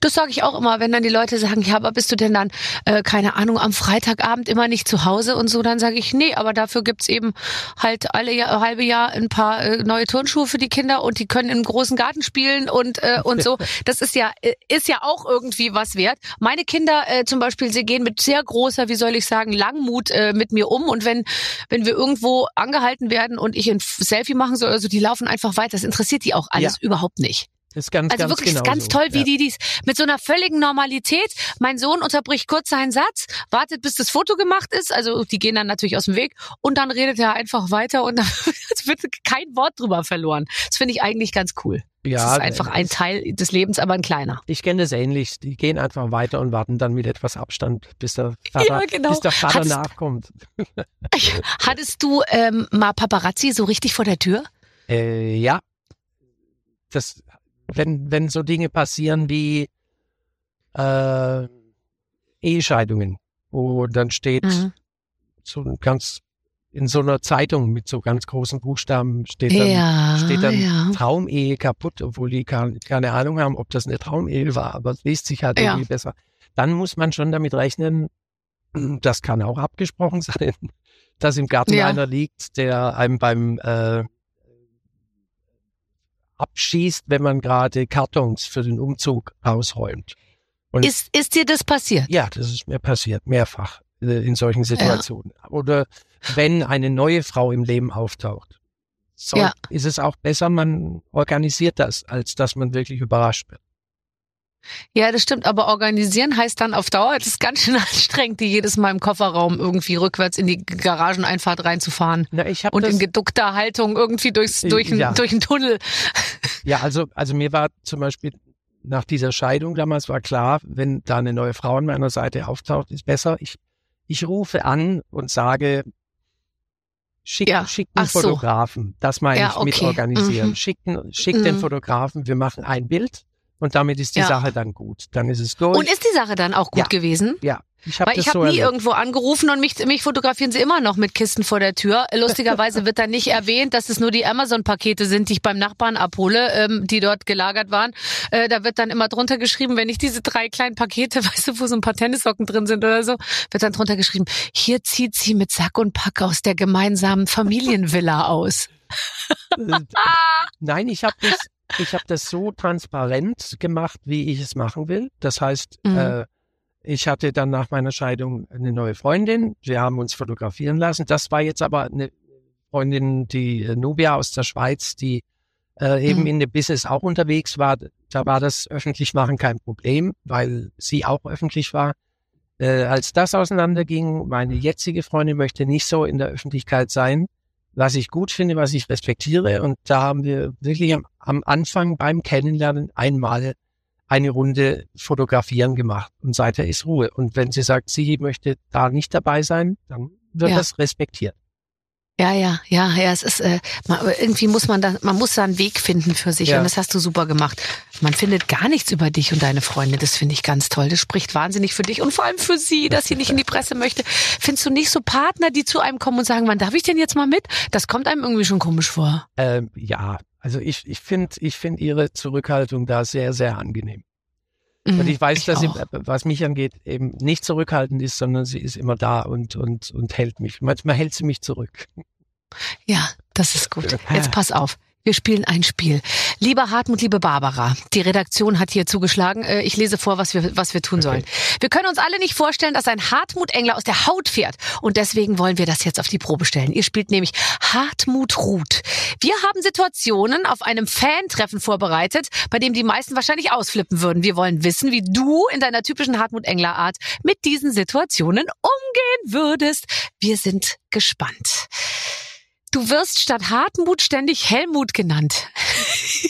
Das sage ich auch immer, wenn dann die Leute sagen, ja, aber bist du denn dann, äh, keine Ahnung, am Freitagabend immer nicht zu Hause und so, dann sage ich, nee, aber dafür gibt's eben halt alle Jahr, halbe Jahr ein paar äh, neue Turnschuhe für die Kinder und die können im großen Garten spielen und, äh, und so. Das ist ja, äh, ist ja auch irgendwie was wert. Meine Kinder äh, zum Beispiel, sie gehen mit sehr großer, wie soll ich sagen, Langmut äh, mit mir um und wenn, wenn wir irgendwo angehalten werden und ich ein Selfie machen soll oder so, die laufen einfach weiter. Das interessiert die auch alles Ja. überhaupt nicht. Das ist ganz, Also ganz wirklich genau ganz so. toll, wie ja. die dies mit so einer völligen Normalität. Mein Sohn unterbricht kurz seinen Satz, wartet, bis das Foto gemacht ist. Also die gehen dann natürlich aus dem Weg und dann redet er einfach weiter und dann wird kein Wort drüber verloren. Das finde ich eigentlich ganz cool. Ja, das ist einfach ein es- Teil des Lebens, aber ein kleiner. Ich kenne das ähnlich. Die gehen einfach weiter und warten dann mit etwas Abstand, bis der Vater, Ja, genau. bis der Vater Hat's- nachkommt. Hattest du ähm, mal Paparazzi so richtig vor der Tür? Äh, ja. Das, wenn, wenn so Dinge passieren wie äh, Ehescheidungen, wo dann steht Mhm. so ganz in so einer Zeitung mit so ganz großen Buchstaben steht dann, Ja, steht dann ja. Traumehe kaputt, obwohl die keine, Ahnung haben, ob das eine Traumehe war, aber es liest sich halt Ja. irgendwie besser. Dann muss man schon damit rechnen, das kann auch abgesprochen sein, dass im Garten einer liegt, der einem beim äh, abschießt, wenn man gerade Kartons für den Umzug rausräumt. Und Ist, ist dir das passiert? ja, das ist mir passiert, mehrfach äh, in solchen Situationen. Oder wenn eine neue Frau im Leben auftaucht, so Ja. ist es auch besser, man organisiert das, als dass man wirklich überrascht wird. Ja, das stimmt. Aber organisieren heißt dann auf Dauer, das ist ganz schön anstrengend, die jedes Mal im Kofferraum irgendwie rückwärts in die Garageneinfahrt reinzufahren. Na, ich Und in geduckter Haltung irgendwie durchs, durch, ein, ja. durch einen Tunnel. ja, also, also mir war zum Beispiel nach dieser Scheidung damals war klar, wenn da eine neue Frau an meiner Seite auftaucht, ist besser. Ich, ich rufe an und sage, schick, Ja, schick einen ach so. Fotografen. Das meine Ja, ich mit okay. organisieren. Mhm. Schick, schick den Mhm. Fotografen, wir machen ein Bild und damit ist die Ja. Sache dann gut. Dann ist es durch. Und ist die Sache dann auch gut Ja. gewesen? ja, ich habe Weil ich so habe nie erlebt. irgendwo angerufen und mich, mich fotografieren sie immer noch mit Kisten vor der Tür. Lustigerweise wird dann nicht erwähnt, dass es nur die Amazon-Pakete sind, die ich beim Nachbarn abhole, ähm, die dort gelagert waren. Äh, da wird dann immer drunter geschrieben, wenn ich diese drei kleinen Pakete, weißt du, wo so ein paar Tennissocken drin sind oder so, wird dann drunter geschrieben, hier zieht sie mit Sack und Pack aus der gemeinsamen Familienvilla aus. Äh, Nein, ich habe das, ich habe das so transparent gemacht, wie ich es machen will. Das heißt, Mhm. äh, ich hatte dann nach meiner Scheidung eine neue Freundin. Wir haben uns fotografieren lassen. Das war jetzt aber eine Freundin, die äh, Nubia aus der Schweiz, die äh, eben Mhm. in dem Business auch unterwegs war. Da war das öffentlich machen kein Problem, weil sie auch öffentlich war. Äh, als das auseinanderging, meine jetzige Freundin möchte nicht so in der Öffentlichkeit sein, was ich gut finde, was ich respektiere. Und da haben wir wirklich am, am Anfang beim Kennenlernen einmal eine Runde fotografieren gemacht und seither ist Ruhe. Und wenn sie sagt, sie möchte da nicht dabei sein, dann wird Ja. das respektiert. Ja, ja, ja, ja, es ist, äh, man, irgendwie muss man da, man muss da einen Weg finden für sich Ja. und das hast du super gemacht. Man findet gar nichts über dich und deine Freunde, das finde ich ganz toll. Das spricht wahnsinnig für dich und vor allem für sie, dass sie nicht in die Presse möchte. Findest du nicht so Partner, die zu einem kommen und sagen, wann darf ich denn jetzt mal mit? Das kommt einem irgendwie schon komisch vor. Ähm, ja, also ich, ich finde ich find ihre Zurückhaltung da sehr, sehr angenehm. Und Mhm, ich weiß, dass sie, auch. was mich angeht, eben nicht zurückhaltend ist, sondern sie ist immer da und, und, und hält mich. Manchmal hält sie mich zurück. Ja, das ist gut. Jetzt pass auf. Wir spielen ein Spiel. Lieber Hartmut, liebe Barbara, die Redaktion hat hier zugeschlagen. Äh, Ich lese vor, was wir, was wir tun sollen. Wir können uns alle nicht vorstellen, dass ein Hartmut Engler aus der Haut fährt. Und deswegen wollen wir das jetzt auf die Probe stellen. Ihr spielt nämlich Hartmut Ruth. Wir haben Situationen auf einem Fan-Treffen vorbereitet, bei dem die meisten wahrscheinlich ausflippen würden. Wir wollen wissen, wie du in deiner typischen Hartmut Engler Art mit diesen Situationen umgehen würdest. Wir sind gespannt. Du wirst statt Hartmut ständig Helmut genannt.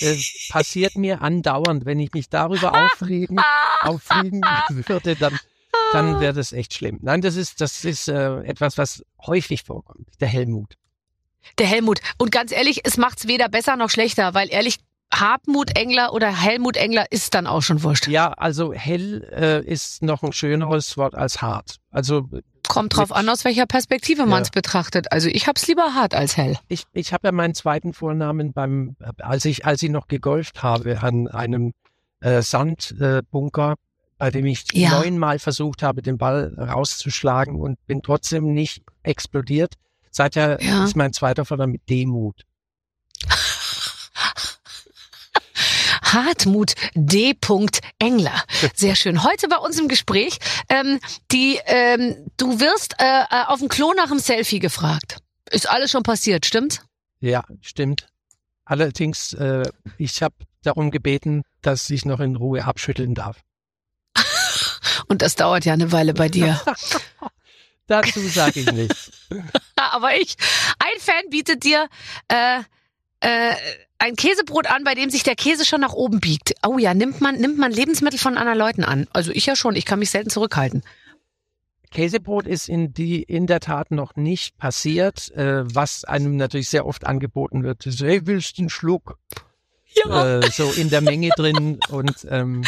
Es passiert mir andauernd, wenn ich mich darüber aufregen, aufregen würde, dann, dann wäre das echt schlimm. Nein, das ist, das ist äh, etwas, was häufig vorkommt. Der Helmut. Der Helmut. Und ganz ehrlich, es macht's weder besser noch schlechter, weil ehrlich, Hartmut Engler oder Helmut Engler ist dann auch schon wurscht. Ja, also hell äh, ist noch ein schöneres Wort als hart. Also Kommt drauf an, aus welcher Perspektive man's betrachtet. Also ich hab's lieber hart als hell. ich, ich habe ja meinen zweiten Vornamen beim, als ich, als ich noch gegolft habe, an einem äh, Sandbunker, bei dem ich Ja. neunmal versucht habe, den Ball rauszuschlagen und bin trotzdem nicht explodiert. Seither Ja. ist mein zweiter mit Demut. Hartmut D. Engler. Sehr schön. Heute bei uns im Gespräch. Ähm, die, ähm, du wirst äh, äh, auf dem Klo nach dem Selfie gefragt. Ist alles schon passiert, stimmt? Ja, stimmt. Allerdings, äh, ich habe darum gebeten, dass ich noch in Ruhe abschütteln darf. Und das dauert ja eine Weile bei dir. Dazu sage ich nichts. Aber ich, ein Fan bietet dir äh, äh, ein Käsebrot an, bei dem sich der Käse schon nach oben biegt. Oh ja, nimmt man, nimmt man Lebensmittel von anderen Leuten an? Also ich ja schon, ich kann mich selten zurückhalten. Käsebrot ist in die in der Tat noch nicht passiert, äh, was einem natürlich sehr oft angeboten wird. So, hey, willst du einen Schluck? Äh, so in der Menge drin und ähm,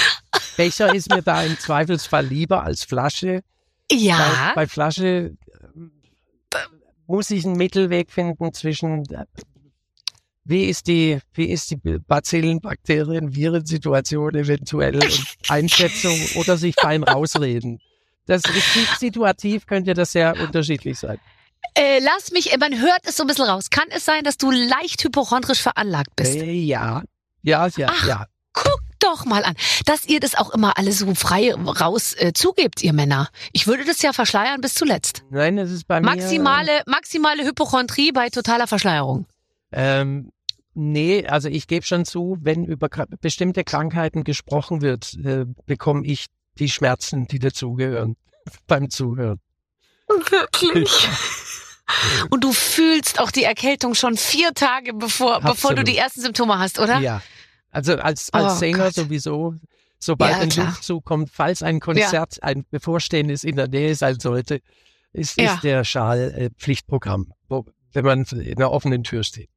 Becher ist mir da im Zweifelsfall lieber als Flasche. Ja. Bei, bei Flasche ähm, muss ich einen Mittelweg finden zwischen äh, wie ist die, wie ist die Bazillen, Bakterien, Virensituation eventuell Einschätzung oder sich fein rausreden. Das ist situativ könnte das sehr unterschiedlich sein. Äh, lass mich, äh, man hört es so ein bisschen raus. Kann es sein, dass du leicht hypochondrisch veranlagt bist? Äh, ja, ja, ja, Ach. ja. Guck doch mal an, dass ihr das auch immer alle so frei raus äh, zugebt, ihr Männer. Ich würde das ja verschleiern bis zuletzt. Nein, das ist bei Maximale, maximale Hypochondrie bei totaler Verschleierung. mir. Ähm, nee, also ich gebe schon zu, wenn über bestimmte Krankheiten gesprochen wird, äh, bekomme ich die Schmerzen, die dazugehören beim Zuhören. Wirklich? Und du fühlst auch die Erkältung schon vier Tage bevor, bevor du Absolut. die ersten Symptome hast, oder? Ja. Also als, als Oh Sänger Gott. sowieso, sobald Ja, ein klar. Luftzug kommt, falls ein Konzert, ein bevorstehendes in der Nähe sein sollte, ist, Ja. ist der Schal äh, Pflichtprogramm, wo, wenn man in einer offenen Tür steht.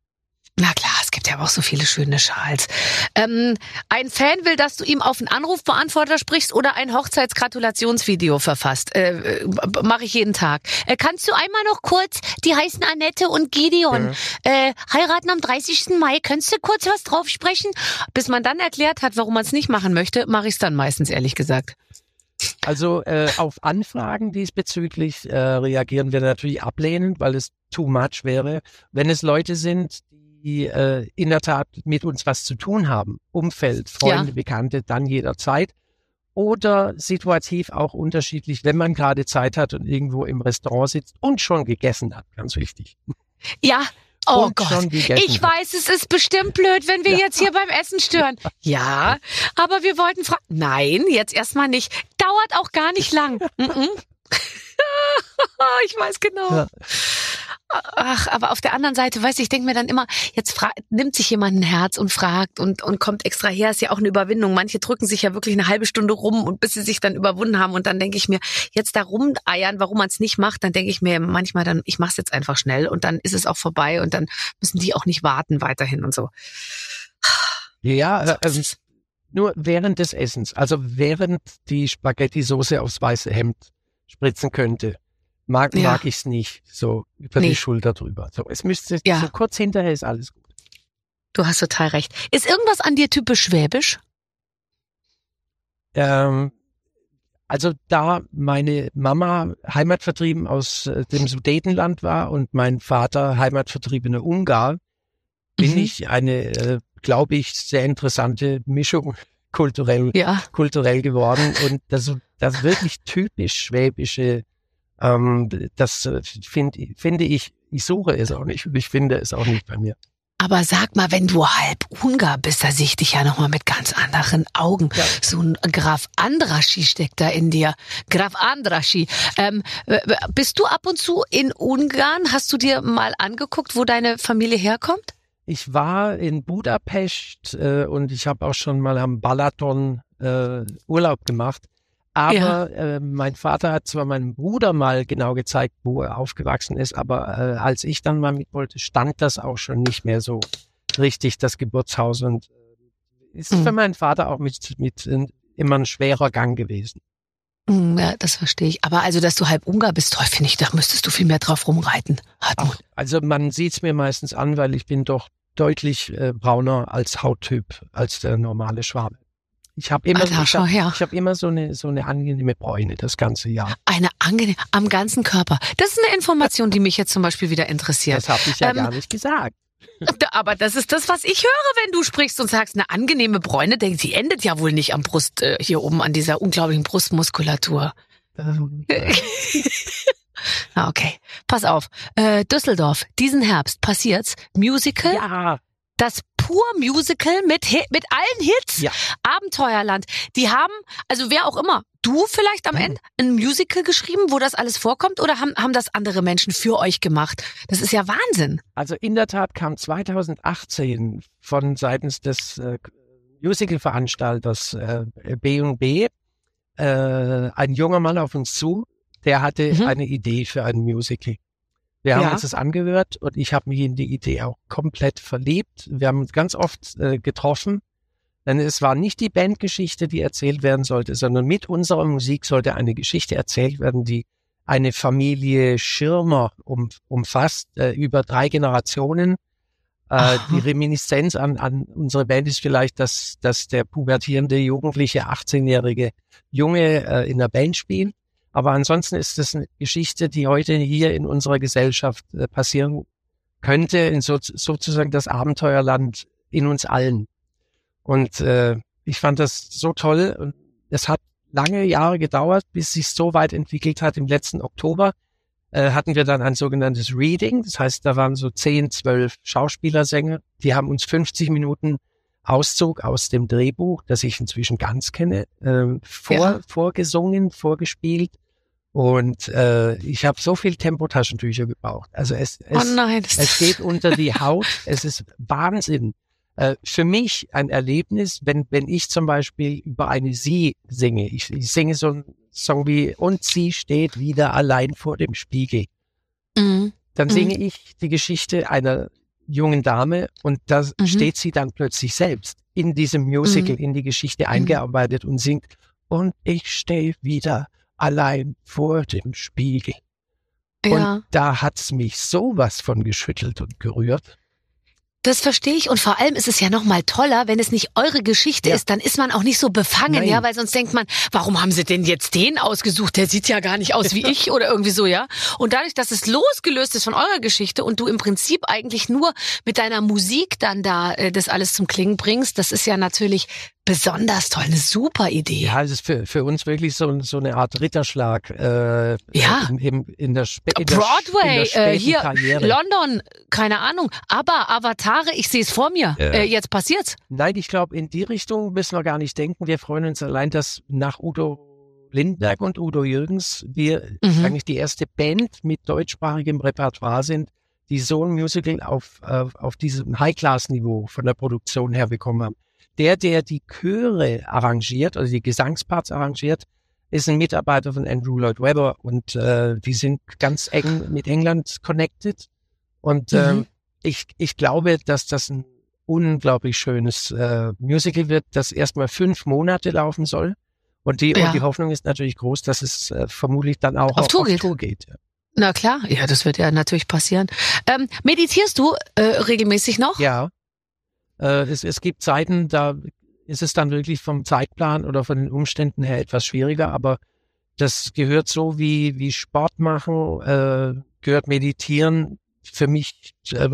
Na klar, gibt ja aber auch so viele schöne Schals. Ähm, ein Fan will, dass du ihm auf einen Anrufbeantworter sprichst oder ein Hochzeitsgratulationsvideo verfasst. Äh, Mache ich jeden Tag. Äh, kannst du einmal noch kurz, die heißen Annette und Gideon, äh, heiraten am 30. Mai. Könntest du kurz was drauf sprechen? Bis man dann erklärt hat, warum man es nicht machen möchte, mache ich es dann meistens, ehrlich gesagt. Also äh, auf Anfragen diesbezüglich äh, reagieren wir natürlich ablehnend, weil es too much wäre. Wenn es Leute sind, die äh, in der Tat mit uns was zu tun haben, Umfeld, Freunde, Ja. Bekannte, dann jederzeit. Oder situativ auch unterschiedlich, wenn man gerade Zeit hat und irgendwo im Restaurant sitzt und schon gegessen hat, ganz wichtig. Ja. Oh Gott. schon gegessen Ich weiß, es ist bestimmt blöd, wenn wir jetzt hier beim Essen stören. Ja, aber wir wollten fragen. Nein, jetzt erstmal nicht. Dauert auch gar nicht lang. Ich weiß genau. Ja. Ach, aber auf der anderen Seite, weißt du, ich denke mir dann immer, jetzt nimmt sich jemand ein Herz und fragt und, und kommt extra her, ist ja auch eine Überwindung. Manche drücken sich ja wirklich eine halbe Stunde rum und bis sie sich dann überwunden haben und dann denke ich mir, jetzt da rumeiern, warum man es nicht macht, dann denke ich mir manchmal dann, ich mach's jetzt einfach schnell und dann ist es auch vorbei und dann müssen die auch nicht warten weiterhin und so. Ja, So ist es. nur während des Essens, also während die Spaghetti-Soße aufs weiße Hemd spritzen könnte, mag, Ja. mag ich's nicht so über Nee. die Schulter drüber. So, es müsste Ja. so kurz hinterher ist alles gut. Du hast total recht. Ist irgendwas an dir typisch schwäbisch? Ähm, also da meine Mama heimatvertrieben aus äh, dem Sudetenland war und mein Vater heimatvertriebener Ungar, bin Mhm. ich eine, äh, glaube ich, sehr interessante Mischung kulturell Ja. kulturell geworden und das, das wirklich typisch schwäbische, ähm, das äh, find, finde ich, ich suche es auch nicht und ich finde es auch nicht bei mir. Aber sag mal, wenn du halb Ungar bist, da sehe ich dich ja nochmal mit ganz anderen Augen. Ja. So ein Graf Andraschi steckt da in dir. Graf Andraschi. Ähm, äh, bist du ab und zu in Ungarn? Hast du dir mal angeguckt, wo deine Familie herkommt? Ich war in Budapest äh, und ich habe auch schon mal am Balaton äh, Urlaub gemacht. Aber Ja. äh, mein Vater hat zwar meinem Bruder mal genau gezeigt, wo er aufgewachsen ist, aber äh, als ich dann mal mit wollte, stand das auch schon nicht mehr so richtig, das Geburtshaus. Und äh, ist Mhm. für meinen Vater auch mit, mit äh, immer ein schwerer Gang gewesen. Hm, Ja, das verstehe ich. Aber also, dass du halb Ungar bist, toll, finde ich, da müsstest du viel mehr drauf rumreiten. Ach, also man sieht's mir meistens an, weil ich bin doch deutlich äh, brauner als Hauttyp als der normale Schwabe. Ich habe immer, Alter, ich hab, ich hab immer so eine so eine angenehme Bräune das ganze Jahr. Eine angenehm am ganzen Körper. Das ist eine Information, die mich jetzt zum Beispiel wieder interessiert. Das habe ich ja Ähm, gar nicht gesagt. Aber das ist das, was ich höre, wenn du sprichst und sagst, eine angenehme Bräune, denkt, sie endet ja wohl nicht am Brust, äh, hier oben an dieser unglaublichen Brustmuskulatur. Ah, okay. Pass auf. Äh, Düsseldorf, diesen Herbst passiert's. Musical, ja, das pur Musical mit, mit allen Hits. Ja. Abenteuerland. Die haben, also wer auch immer, du vielleicht am Mhm. Ende, ein Musical geschrieben, wo das alles vorkommt oder haben, haben das andere Menschen für euch gemacht? Das ist ja Wahnsinn. also in der Tat kam 2018 von seitens des äh, Musical-Veranstalters äh, B&B äh, ein junger Mann auf uns zu, der hatte Mhm. eine Idee für ein Musical. Wir haben Ja. uns das angehört und ich habe mich in die Idee auch komplett verliebt. Wir haben uns ganz oft äh, getroffen, denn es war nicht die Bandgeschichte, die erzählt werden sollte, sondern mit unserer Musik sollte eine Geschichte erzählt werden, die eine Familie Schirmer um, umfasst, äh, über drei Generationen. Äh, die Reminiszenz an, an unsere Band ist vielleicht, dass, dass der pubertierende Jugendliche, 18-jährige Junge äh, in der Band spielt. Aber ansonsten ist das eine Geschichte, die heute hier in unserer Gesellschaft äh, passieren könnte, in so, sozusagen das Abenteuerland in uns allen. Und äh, ich fand das so toll und es hat lange Jahre gedauert, bis sich so weit entwickelt hat. Im letzten Oktober äh, hatten wir dann ein sogenanntes Reading. Das heißt, da waren so 10, 12 Schauspielersänger. Die haben uns 50 Minuten Auszug aus dem Drehbuch, das ich inzwischen ganz kenne, äh, vor, Ja. vorgesungen, vorgespielt. Und äh, ich habe so viel Tempotaschentücher gebraucht. Also es, es, oh nein. es geht unter die Haut. Es ist Wahnsinn. Äh, für mich ein Erlebnis, wenn, wenn ich zum Beispiel über eine Sie singe. Ich, ich singe so einen Song wie Und sie steht wieder allein vor dem Spiegel. Mhm. Dann Mhm. singe ich die Geschichte einer jungen Dame und da Mhm. steht sie dann plötzlich selbst in diesem Musical, in die Geschichte eingearbeitet und singt Und ich stehe wieder allein vor dem Spiegel. Ja. Und da hat's mich sowas von geschüttelt und gerührt. Das verstehe ich und vor allem ist es ja noch mal toller, wenn es nicht eure Geschichte Ja. ist, dann ist man auch nicht so befangen, Nein. ja, weil sonst denkt man, warum haben sie denn jetzt den ausgesucht? Der sieht ja gar nicht aus wie ich oder irgendwie so, ja. Und dadurch, dass es losgelöst ist von eurer Geschichte und du im Prinzip eigentlich nur mit deiner Musik dann da äh, das alles zum Klingen bringst, das ist ja natürlich besonders toll, eine super Idee. Ja, es ist für, für uns wirklich so, so eine Art Ritterschlag äh, Ja. in, in, in der, Spe in der, Broadway, in der äh, hier, Karriere. London, keine Ahnung. Aber Avatare, ich sehe es vor mir. Ja. Äh, jetzt passiert's. Nein, ich glaube, in die Richtung müssen wir gar nicht denken. Wir freuen uns allein, dass nach Udo Lindberg und Udo Jürgens wir Mhm. eigentlich die erste Band mit deutschsprachigem Repertoire sind, die so ein Musical auf, auf, auf diesem High-Class-Niveau von der Produktion her bekommen haben. Der, der die Chöre arrangiert, also die Gesangsparts arrangiert, ist ein Mitarbeiter von Andrew Lloyd Webber und äh, die sind ganz eng mit England connected. Und Mhm. ähm, ich, ich glaube, dass das ein unglaublich schönes äh, Musical wird, das erstmal fünf Monate laufen soll. Und die, Ja. und die Hoffnung ist natürlich groß, dass es äh, vermutlich dann auch Auf auf, Tour auf geht. Tour geht. Ja. Na klar, ja, das wird ja natürlich passieren. Ähm, meditierst du äh, regelmäßig noch? ja. Äh, es, es gibt Zeiten, da ist es dann wirklich vom Zeitplan oder von den Umständen her etwas schwieriger, aber das gehört so wie, wie Sport machen, äh, gehört Meditieren für mich äh,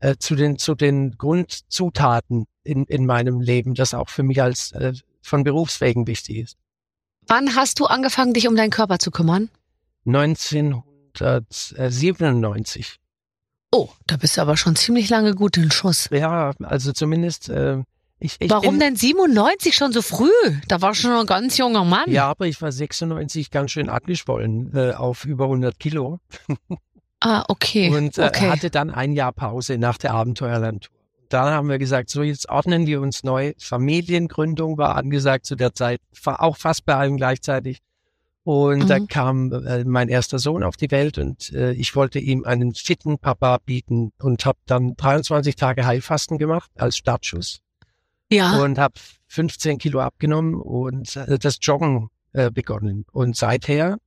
äh, zu den, zu den Grundzutaten in, in meinem Leben, das auch für mich als äh, von Berufswegen wichtig ist. Wann hast du angefangen, dich um deinen Körper zu kümmern? 1997. Oh, da bist du aber schon ziemlich lange gut in Schuss. Ja, also zumindest äh, ich, ich Warum bin, denn 97 schon so früh? Da war schon ein ganz junger Mann. Ja, aber ich war 96 ganz schön angeschwollen äh, auf über 100 Kilo Ah, okay. und äh, okay. hatte dann ein Jahr Pause nach der Abenteuerlandtour. Dann haben wir gesagt, so jetzt ordnen wir uns neu. Familiengründung war angesagt zu der Zeit, auch fast bei allen gleichzeitig. Und da Mhm. kam äh, mein erster Sohn auf die Welt und äh, ich wollte ihm einen fitten Papa bieten und habe dann 23 Tage Heilfasten gemacht als Startschuss ja. und habe 15 Kilo abgenommen und äh, das Joggen äh, begonnen. Und seither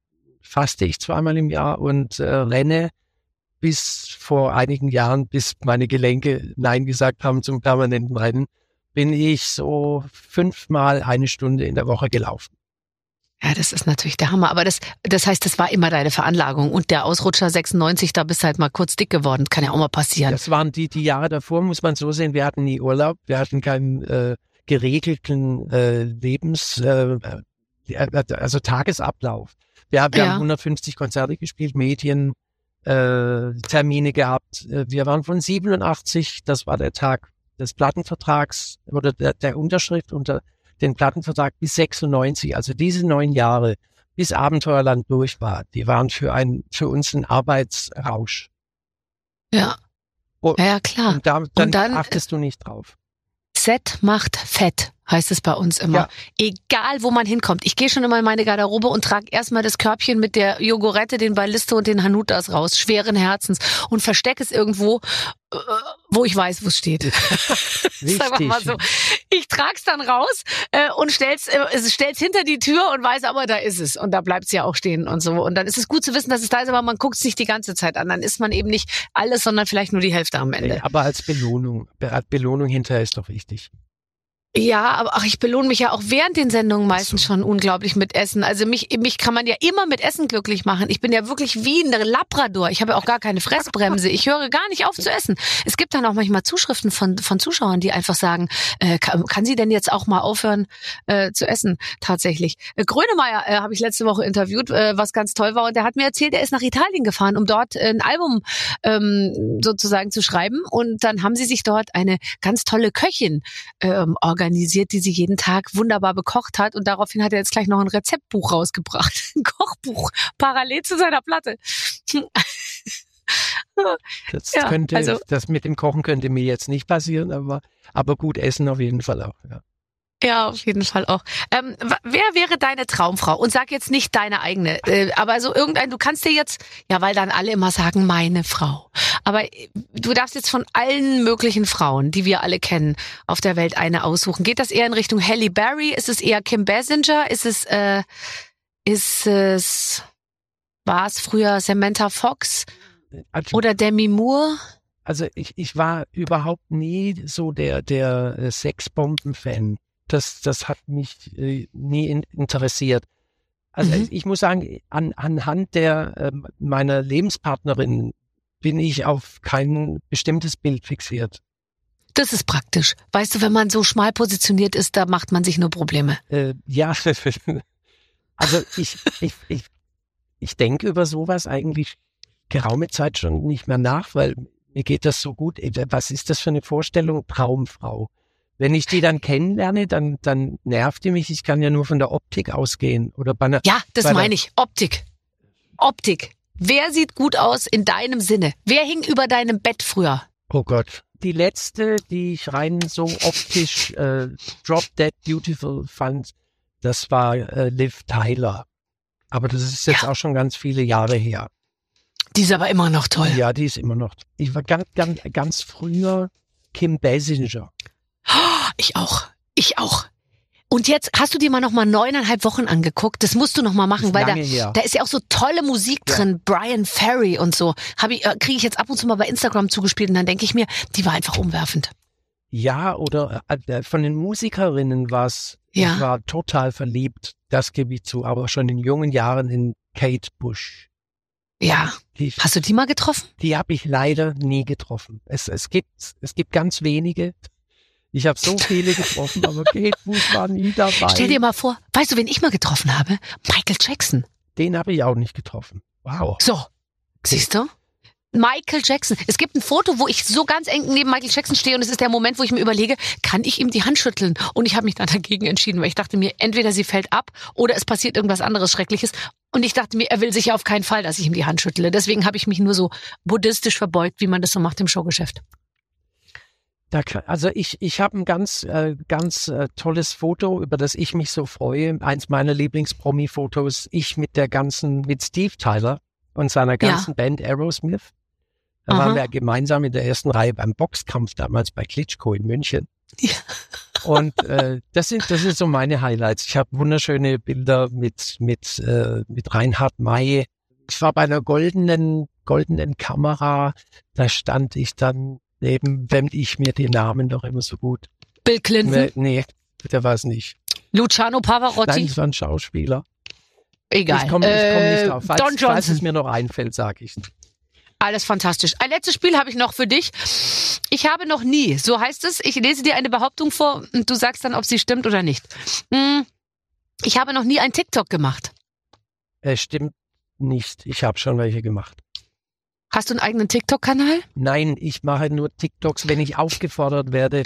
faste ich zweimal im Jahr und äh, renne bis vor einigen Jahren, bis meine Gelenke Nein gesagt haben zum permanenten Rennen, bin ich so fünfmal eine Stunde in der Woche gelaufen. Ja, das ist natürlich der Hammer. Aber das, das heißt, das war immer deine Veranlagung. Und der Ausrutscher 96, da bist du halt mal kurz dick geworden. Kann ja auch mal passieren. Das waren die, die Jahre davor, muss man so sehen. Wir hatten nie Urlaub. Wir hatten keinen äh, geregelten äh, Lebens, äh, äh also Tagesablauf. Wir, wir Ja. haben 150 Konzerte gespielt, Medien, äh, Termine gehabt. Äh, Wir waren von 87, das war der Tag des Plattenvertrags oder der, der Unterschrift unter den Plattenvertrag bis 96. Also diese neun Jahre, bis Abenteuerland durch war, die waren für ein für uns ein Arbeitsrausch. Ja. Oh, Ja, klar. Und da, dann, dann- achtest du nicht drauf. Z macht fett, heißt es bei uns immer. Ja. Egal, wo man hinkommt. Ich gehe schon immer in meine Garderobe und trage erstmal das Körbchen mit der Jogurette, den Balliste und den Hanutas raus, schweren Herzens und verstecke es irgendwo, äh, wo ich weiß, wo es steht. Sagen wir mal so. Ich trag's dann raus äh, und stell's, äh, es stell's hinter die Tür und weiß aber, da ist es. Und da bleibt's ja auch stehen und so. Und dann ist es gut zu wissen, dass es da ist, aber man guckt's nicht die ganze Zeit an. Dann ist man eben nicht alles, sondern vielleicht nur die Hälfte am Ende. Aber als Belohnung, als Belohnung hinterher ist doch wichtig. Ja, aber ach, ich belohne mich ja auch während den Sendungen meistens schon unglaublich mit Essen. Also mich, mich kann man ja immer mit Essen glücklich machen. Ich bin ja wirklich wie ein Labrador. Ich habe ja auch gar keine Fressbremse. Ich höre gar nicht auf zu essen. Es gibt dann auch manchmal Zuschriften von, von Zuschauern, die einfach sagen, äh, kann, kann sie denn jetzt auch mal aufhören äh, zu essen? Tatsächlich. Äh, Grönemeyer äh, habe ich letzte Woche interviewt, äh, was ganz toll war. Und der hat mir erzählt, er ist nach Italien gefahren, um dort äh, ein Album ähm, sozusagen zu schreiben. Und dann haben sie sich dort eine ganz tolle Köchin ähm, organisiert, die sie jeden Tag wunderbar bekocht hat. Und daraufhin hat er jetzt gleich noch ein Rezeptbuch rausgebracht. Ein Kochbuch, parallel zu seiner Platte. Das Ja, könnte, also- das mit dem Kochen könnte mir jetzt nicht passieren, aber, aber gut essen auf jeden Fall auch. Ja. Ja, auf jeden Fall auch. Ähm, wer wäre deine Traumfrau? Und sag jetzt nicht deine eigene, äh, aber so irgendein, du kannst dir jetzt, ja, weil dann alle immer sagen, meine Frau. Aber äh, du darfst jetzt von allen möglichen Frauen, die wir alle kennen, auf der Welt eine aussuchen. Geht das eher in Richtung Halle Berry? Ist es eher Kim Basinger? Ist es, äh, ist es, war es früher Samantha Fox Also, oder Demi Moore? also ich, ich war überhaupt nie so der, der äh, Sexbomben-Fan. Das, das hat mich äh, nie in, interessiert. Also Mhm. ich muss sagen, an, anhand der ähm, meiner Lebenspartnerin bin ich auf kein bestimmtes Bild fixiert. Das ist praktisch. Weißt du, wenn man so schmal positioniert ist, da macht man sich nur Probleme. Äh, ja, also ich, ich, ich, ich denke über sowas eigentlich geraume Zeit schon nicht mehr nach, weil mir geht das so gut. Äh, Was ist das für eine Vorstellung? Traumfrau. Wenn ich die dann kennenlerne, dann, dann nervt die mich. Ich kann ja nur von der Optik ausgehen. Oder bei einer, Ja, das meine ich. Optik. Optik. Wer sieht gut aus in deinem Sinne? Wer hing über deinem Bett früher? oh Gott. Die letzte, die ich rein so optisch äh, Drop Dead Beautiful fand, das war äh, Liv Tyler. Aber das ist jetzt Ja. auch schon ganz viele Jahre her. Die ist aber immer noch toll. Ja, die ist immer noch. Ich war ganz, ganz, ganz früher Kim Basinger. Ich auch. Ich auch. Und jetzt hast du dir mal noch mal neuneinhalb Wochen angeguckt. Das musst du noch mal machen, weil da, her. da ist ja auch so tolle Musik Ja. drin. Brian Ferry und so. Habe ich, äh, kriege ich jetzt ab und zu mal bei Instagram zugespielt und dann denke ich mir, die war einfach umwerfend. Ja, oder äh, von den Musikerinnen war's. Ja. Ich war total verliebt, das gebe ich zu, aber schon in jungen Jahren in Kate Bush. Ja. Die, Hast du die mal getroffen? die habe ich leider nie getroffen. Es, es, gibt, es gibt ganz wenige. Ich habe so viele getroffen, aber Kate Bush war nie dabei. Stell dir mal vor, weißt du, wen ich mal getroffen habe? Michael Jackson. Den habe ich auch nicht getroffen. Wow. So, siehst du? Michael Jackson. Es gibt ein Foto, wo ich so ganz eng neben Michael Jackson stehe und es ist der Moment, wo ich mir überlege, kann ich ihm die Hand schütteln? Und ich habe mich dann dagegen entschieden, weil ich dachte mir, entweder sie fällt ab oder es passiert irgendwas anderes Schreckliches. Und ich dachte mir, er will sicher auf keinen Fall, dass ich ihm die Hand schüttle. Deswegen habe ich mich nur so buddhistisch verbeugt, wie man das so macht im Showgeschäft. Also ich, ich habe ein ganz, äh, ganz äh, tolles Foto, über das ich mich so freue. Eins meiner Lieblings-Promi-Fotos. Ich mit der ganzen, mit Steve Tyler und seiner ganzen Band Aerosmith. Da Aha. waren wir gemeinsam in der ersten Reihe beim Boxkampf damals bei Klitschko in München. Ja. Und äh, das sind das sind so meine Highlights. Ich habe wunderschöne Bilder mit mit äh, mit Reinhard May. Ich war bei einer goldenen goldenen Kamera. Da stand ich dann neben, wenn ich mir die Namen doch immer so gut Bill Clinton? Nee, der war es nicht. Luciano Pavarotti? Nein, es war ein Schauspieler. Egal. Ich komme komm Äh, nicht drauf. Falls, Don falls Johnson. es mir noch einfällt, sage ich. Alles fantastisch. Ein letztes Spiel habe ich noch für dich. Ich habe noch nie, so heißt es, ich lese dir eine Behauptung vor und du sagst dann, ob sie stimmt oder nicht. Hm, Ich habe noch nie ein TikTok gemacht. Es stimmt nicht. Ich habe schon welche gemacht. Hast du einen eigenen TikTok-Kanal? Nein, ich mache nur TikToks, wenn ich aufgefordert werde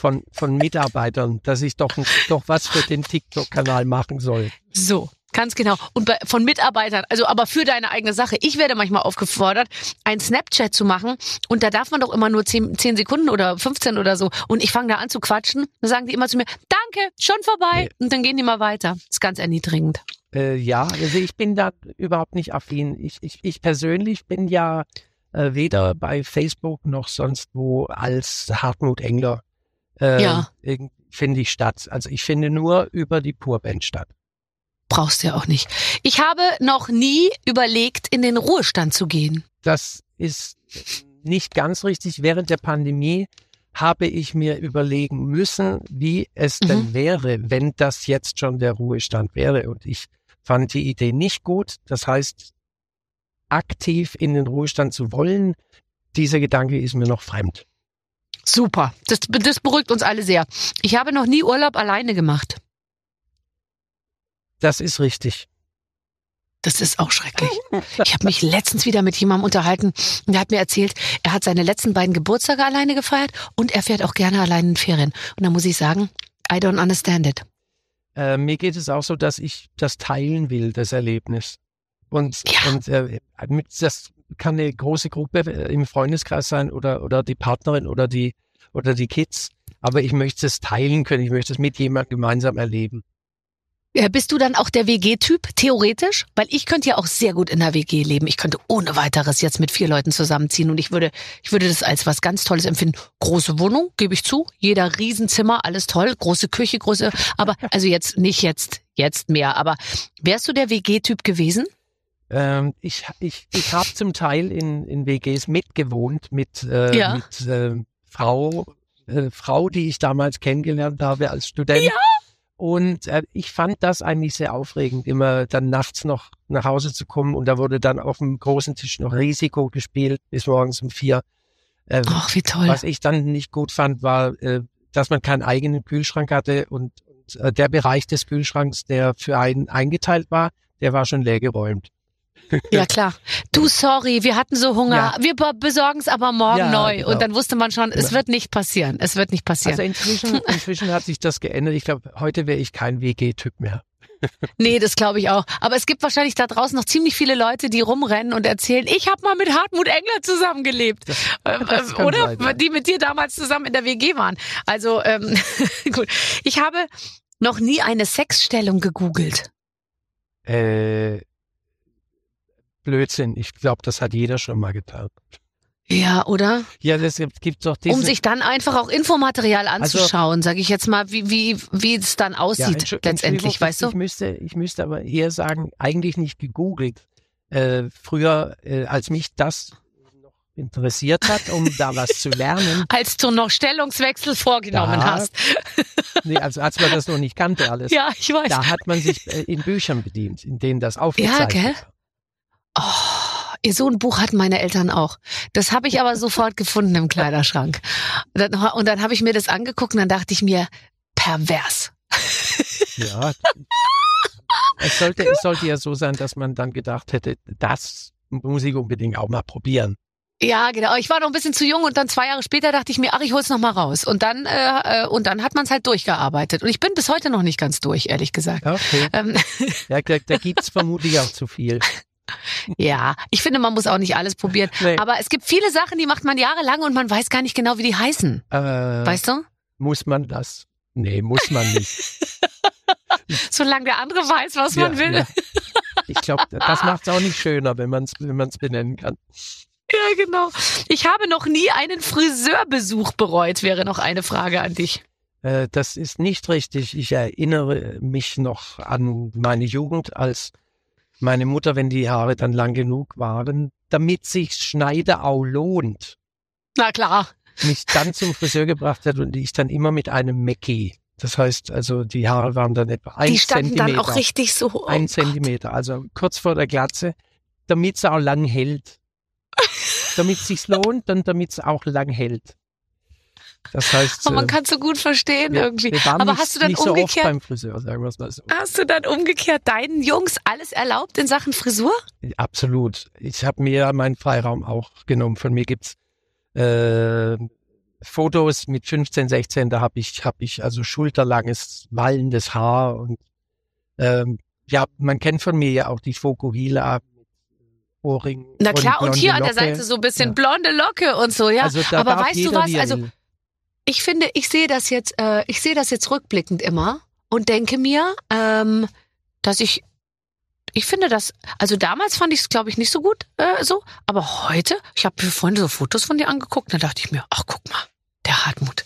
von, von Mitarbeitern, dass ich doch, doch was für den TikTok-Kanal machen soll. So. Ganz genau. Und bei, von Mitarbeitern, also aber für deine eigene Sache. Ich werde manchmal aufgefordert, ein Snapchat zu machen und da darf man doch immer nur 10, 10 Sekunden oder 15 oder so. Und ich fange da an zu quatschen. Dann sagen die immer zu mir, danke, schon vorbei. Und dann gehen die mal weiter. ist ganz erniedrigend. Äh, ja, also ich bin da überhaupt nicht affin. Ich, ich, ich persönlich bin ja äh, weder bei Facebook noch sonst wo als Hartmut Engler äh, Ja. finde ich statt. Also ich finde nur über die Purband statt. Brauchst du ja auch nicht. Ich habe noch nie überlegt, in den Ruhestand zu gehen. Das ist nicht ganz richtig. Während der Pandemie habe ich mir überlegen müssen, wie es denn Mhm. wäre, wenn das jetzt schon der Ruhestand wäre. Und ich fand die Idee nicht gut. Das heißt, aktiv in den Ruhestand zu wollen, dieser Gedanke ist mir noch fremd. Super. Das, das beruhigt uns alle sehr. Ich habe noch nie Urlaub alleine gemacht. Das ist richtig. Das ist auch schrecklich. Ich habe mich letztens wieder mit jemandem unterhalten und der hat mir erzählt, er hat seine letzten beiden Geburtstage alleine gefeiert und er fährt auch gerne alleine in Ferien. Und da muss ich sagen, I don't understand it. Äh, mir geht es auch so, dass ich das teilen will, das Erlebnis. Und, Ja. und äh, das kann eine große Gruppe äh, im Freundeskreis sein oder, oder die Partnerin oder die, oder die Kids. Aber ich möchte es teilen können. Ich möchte es mit jemandem gemeinsam erleben. Ja, bist du dann auch der WG-Typ, theoretisch? Weil ich könnte ja auch sehr gut in der WG leben. Ich könnte ohne weiteres jetzt mit vier Leuten zusammenziehen und ich würde, ich würde das als was ganz Tolles empfinden. Große Wohnung, gebe ich zu. Jeder Riesenzimmer, alles toll. Große Küche, große, aber, also jetzt, nicht jetzt, jetzt mehr, aber wärst du der WG-Typ gewesen? Ähm, ich ich, ich habe zum Teil in, in WGs mitgewohnt mit, äh, Ja. mit äh, Frau, äh, Frau, die ich damals kennengelernt habe als Student. Ja. Und äh, ich fand das eigentlich sehr aufregend, immer dann nachts noch nach Hause zu kommen und da wurde dann auf dem großen Tisch noch Risiko gespielt bis morgens um vier. Äh, Ach, wie toll. was ich dann nicht gut fand, war, äh, dass man keinen eigenen Kühlschrank hatte und, und äh, der Bereich des Kühlschranks, der für einen eingeteilt war, der war schon leergeräumt. Ja, klar. Du, sorry, wir hatten so Hunger. Ja. Wir be- besorgen es aber morgen Ja, neu. genau. Und dann wusste man schon, es wird nicht passieren. Es wird nicht passieren. Also inzwischen, inzwischen hat sich das geändert. Ich glaube, heute wäre ich kein WG-Typ mehr. Nee, das glaube ich auch. Aber es gibt wahrscheinlich da draußen noch ziemlich viele Leute, die rumrennen und erzählen, ich habe mal mit Hartmut Engler zusammengelebt. Das ähm, kann oder sein, die mit dir damals zusammen in der WG waren. Also ähm, gut. Ich habe noch nie eine Sexstellung gegoogelt. Äh, Blödsinn. Ich glaube, das hat jeder schon mal getan. Ja, oder? Ja, das gibt gibt doch diese. Um sich dann einfach auch Infomaterial Also- anzuschauen, sage ich jetzt mal, wie, wie, wie es dann Ja, aussieht Entschu- letztendlich, weißt du? Ich müsste, ich müsste aber eher sagen, eigentlich nicht gegoogelt. Äh, früher, äh, als mich das noch interessiert hat, um da was zu lernen, Als du noch Stellungswechsel vorgenommen Da- hast. nee, also als man das noch nicht kannte alles, Ja, ich weiß. da hat man sich äh, in Büchern bedient, in denen das aufgezeichnet gell? war. Oh, so ein Buch hatten meine Eltern auch. Das habe ich aber sofort gefunden im Kleiderschrank. Und dann, und dann habe ich mir das angeguckt und dann dachte ich mir, pervers. Ja. es, sollte, es sollte ja so sein, dass man dann gedacht hätte, das muss ich unbedingt auch mal probieren. Ja, genau. Ich war noch ein bisschen zu jung und dann zwei Jahre später dachte ich mir, ach, ich hol's noch mal raus. Und dann äh, äh, und dann hat man es halt durchgearbeitet. Und ich bin bis heute noch nicht ganz durch, ehrlich gesagt. Okay. Ähm, Ja, da, da gibt's vermutlich auch zu viel. Ja, ich finde, man muss auch nicht alles probieren. Nee. Aber es gibt viele Sachen, die macht man jahrelang und man weiß gar nicht genau, wie die heißen. Äh, Weißt du? Muss man das? Nee, muss man nicht. Solange der andere weiß, was man will. Ja. Ich glaube, das macht es auch nicht schöner, wenn man es wenn man's benennen kann. Ja, genau. Ich habe noch nie einen Friseurbesuch bereut, wäre noch eine Frage an dich. Äh, das ist nicht richtig. Ich erinnere mich noch an meine Jugend, als meine Mutter, wenn die Haare dann lang genug waren, damit sich Schneiderau lohnt, Na klar. mich dann zum Friseur gebracht hat und ich dann immer mit einem Mackie. Das heißt, also die Haare waren dann etwa ein Die standen Zentimeter. dann auch richtig so. Oh ein Gott. Zentimeter, also kurz vor der Glatze, damit es auch lang hält. damit es sich lohnt und damit es auch lang hält. Das heißt, Aber man äh, kann so gut verstehen wir, irgendwie. wir Aber nicht, hast du dann so umgekehrt, beim Friseur, sagen wir es mal so. hast du dann umgekehrt deinen Jungs alles erlaubt in Sachen Frisur? Absolut. Ich habe mir meinen Freiraum auch genommen. Von mir gibt's äh, Fotos mit 15, 16, da habe ich, hab ich also schulterlanges, wallendes Haar und ähm, ja, man kennt von mir ja auch die Fokuhila mit Ohrringen. Na klar, und, blonde hier an der Locke. Seite so ein bisschen Ja. blonde Locke und so, ja. Also Aber weißt du was? Also will. Ich finde, ich sehe das jetzt, äh, ich sehe das jetzt rückblickend immer und denke mir, ähm, dass ich, ich finde das, also damals fand ich es, glaube ich, nicht so gut äh, so, aber heute, ich habe mir vorhin so Fotos von dir angeguckt, da dachte ich mir, ach guck mal, der Hartmut,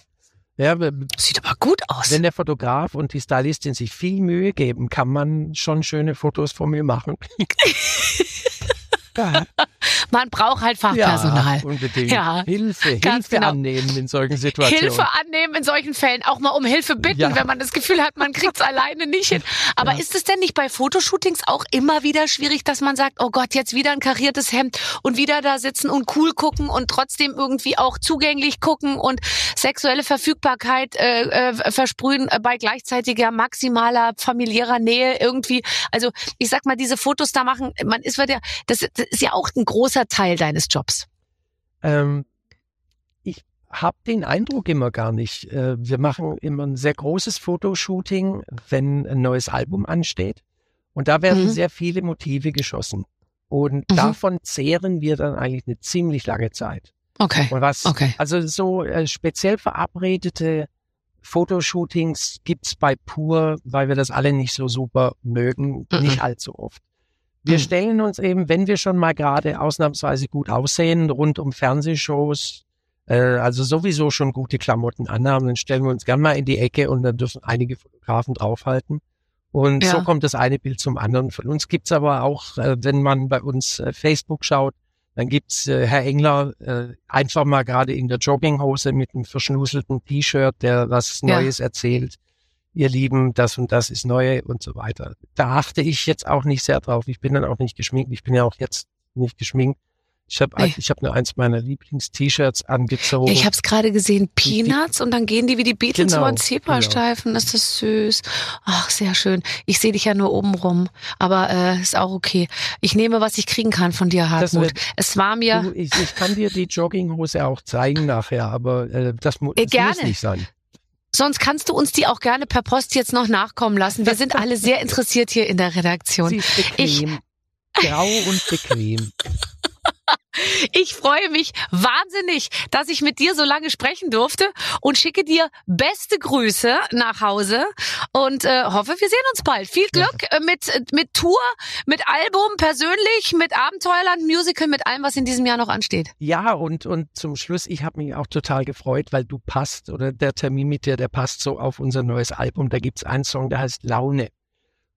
ja, sieht aber gut aus. wenn der Fotograf und die Stylistin sich viel Mühe geben, kann man schon schöne Fotos von mir machen. Man braucht halt Fachpersonal. Ja, unbedingt. Ja, Hilfe, Hilfe genau. annehmen in solchen Situationen. Hilfe annehmen in solchen Fällen, auch mal um Hilfe bitten, Ja. wenn man das Gefühl hat, man kriegt's alleine nicht hin. Aber Ja. ist es denn nicht bei Fotoshootings auch immer wieder schwierig, dass man sagt, oh Gott, jetzt wieder ein kariertes Hemd und wieder da sitzen und cool gucken und trotzdem irgendwie auch zugänglich gucken und sexuelle Verfügbarkeit äh, äh, versprühen bei gleichzeitiger maximaler familiärer Nähe irgendwie. Also ich sag mal, diese Fotos da machen, man ist wieder, das, das ist ja auch ein großer Teil deines Jobs. Ähm, ich habe den Eindruck immer gar nicht. Äh, wir machen immer ein sehr großes Fotoshooting, wenn ein neues Album ansteht. Und da werden Mhm. sehr viele Motive geschossen. Und Mhm. davon zehren wir dann eigentlich eine ziemlich lange Zeit. Okay. Und was, Okay. also so äh, speziell verabredete Fotoshootings gibt's bei Pur, weil wir das alle nicht so super mögen, Mhm. nicht allzu oft. Wir Mhm. stellen uns eben, wenn wir schon mal gerade ausnahmsweise gut aussehen, rund um Fernsehshows, äh, also sowieso schon gute Klamotten anhaben, dann stellen wir uns gern mal in die Ecke und dann dürfen einige Fotografen draufhalten. Und Ja. so kommt das eine Bild zum anderen. Von uns gibt's aber auch, äh, wenn man bei uns äh, Facebook schaut, dann gibt's äh, Herr Engler äh, einfach mal gerade in der Jogginghose mit einem verschnuselten T-Shirt, der was Ja. Neues erzählt. Ihr Lieben, das und das ist neu und so weiter. Da achte ich jetzt auch nicht sehr drauf. Ich bin dann auch nicht geschminkt. Ich bin ja auch jetzt nicht geschminkt. Ich habe Nee. ich hab nur eins meiner Lieblings-T-Shirts angezogen. Ich habe es gerade gesehen, Peanuts und dann gehen die wie die Beatles Genau, über den Zebrastreifen. Das ist süß. Ach, sehr schön. Ich sehe dich ja nur oben rum, aber äh, ist auch okay. Ich nehme, was ich kriegen kann von dir, Das Hartmut. wird- Es war mir Du, ich, ich kann dir die Jogginghose auch zeigen nachher, aber äh, das, Äh, das muss gerne. nicht sein. Sonst kannst du uns die auch gerne per Post jetzt noch nachkommen lassen. Wir sind alle sehr interessiert hier in der Redaktion. Sie ist bequem. Grau und bequem. Ich freue mich wahnsinnig, dass ich mit dir so lange sprechen durfte und schicke dir beste Grüße nach Hause und äh, hoffe, wir sehen uns bald. Viel Glück äh, mit, mit Tour, mit Album, persönlich, mit Abenteuerland, Musical, mit allem, was in diesem Jahr noch ansteht. Ja, und, und zum Schluss, ich habe mich auch total gefreut, weil du passt oder der Termin mit dir, der passt so auf unser neues Album. Da gibt's einen Song, der heißt Laune.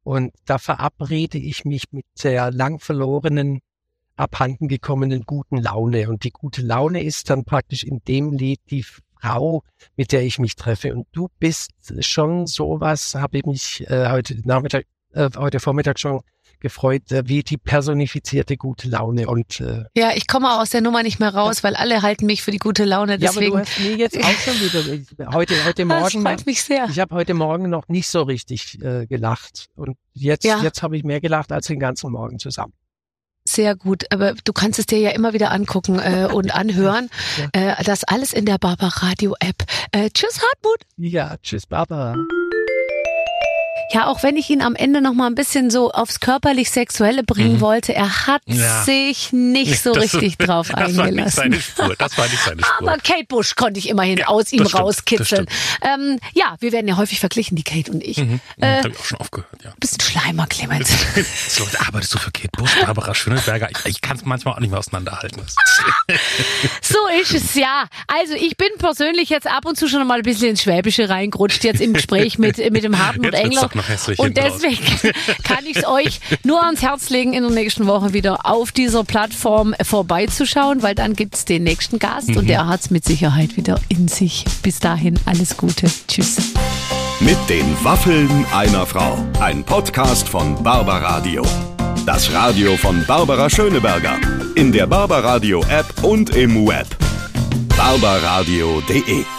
Und da verabrede ich mich mit der lang verlorenen, abhanden gekommenen guten Laune. Und die gute Laune ist dann praktisch in dem Lied die Frau, mit der ich mich treffe. Und du bist schon sowas, habe ich mich äh, heute Nachmittag, äh, heute Vormittag schon gefreut, äh, wie die personifizierte gute Laune. Und äh, Ja, ich komme aus der Nummer nicht mehr raus, weil alle halten mich für die gute Laune. ja, aber Deswegen, du hast mir jetzt auch schon wieder heute heute das Morgen freut mich sehr. ich habe heute Morgen noch nicht so richtig äh, gelacht und jetzt Ja. jetzt habe ich mehr gelacht als den ganzen Morgen zusammen. Sehr gut, aber du kannst es dir ja immer wieder angucken äh, und anhören. äh, das alles in der Barbaradio App. Äh, tschüss, Hartmut. Ja, tschüss Barbara. Ja, auch wenn ich ihn am Ende noch mal ein bisschen so aufs körperlich-sexuelle bringen Mhm. wollte, er hat Ja. sich nicht so Das- richtig drauf Das war nicht eingelassen. seine Spur. Das war nicht seine Spur. Aber Kate Bush konnte ich immerhin Ja, aus ihm stimmt, rauskitzeln. Ähm, ja, wir werden ja häufig verglichen, die Kate und ich. Mhm. Äh, Hab ich auch schon aufgehört, ja. Bisschen Schleimer, Clemens. So, arbeitest du für Kate Bush, Barbara Schöneberger? Ich, ich kann es manchmal auch nicht mehr auseinanderhalten. Ist- So ist es, ja. Also ich bin persönlich jetzt ab und zu schon mal ein bisschen ins Schwäbische reingerutscht, jetzt im Gespräch mit, mit dem Hartmut Engler. Noch hässlich Und raus. deswegen kann ich es euch nur ans Herz legen, in der nächsten Woche wieder auf dieser Plattform vorbeizuschauen, weil dann gibt es den nächsten Gast Mhm. und der hat es mit Sicherheit wieder in sich. Bis dahin, alles Gute. Tschüss. Mit den Waffeln einer Frau. Ein Podcast von Barbaradio. Das Radio von Barbara Schöneberger. In der Barbaradio App und im Web. barbaradio.de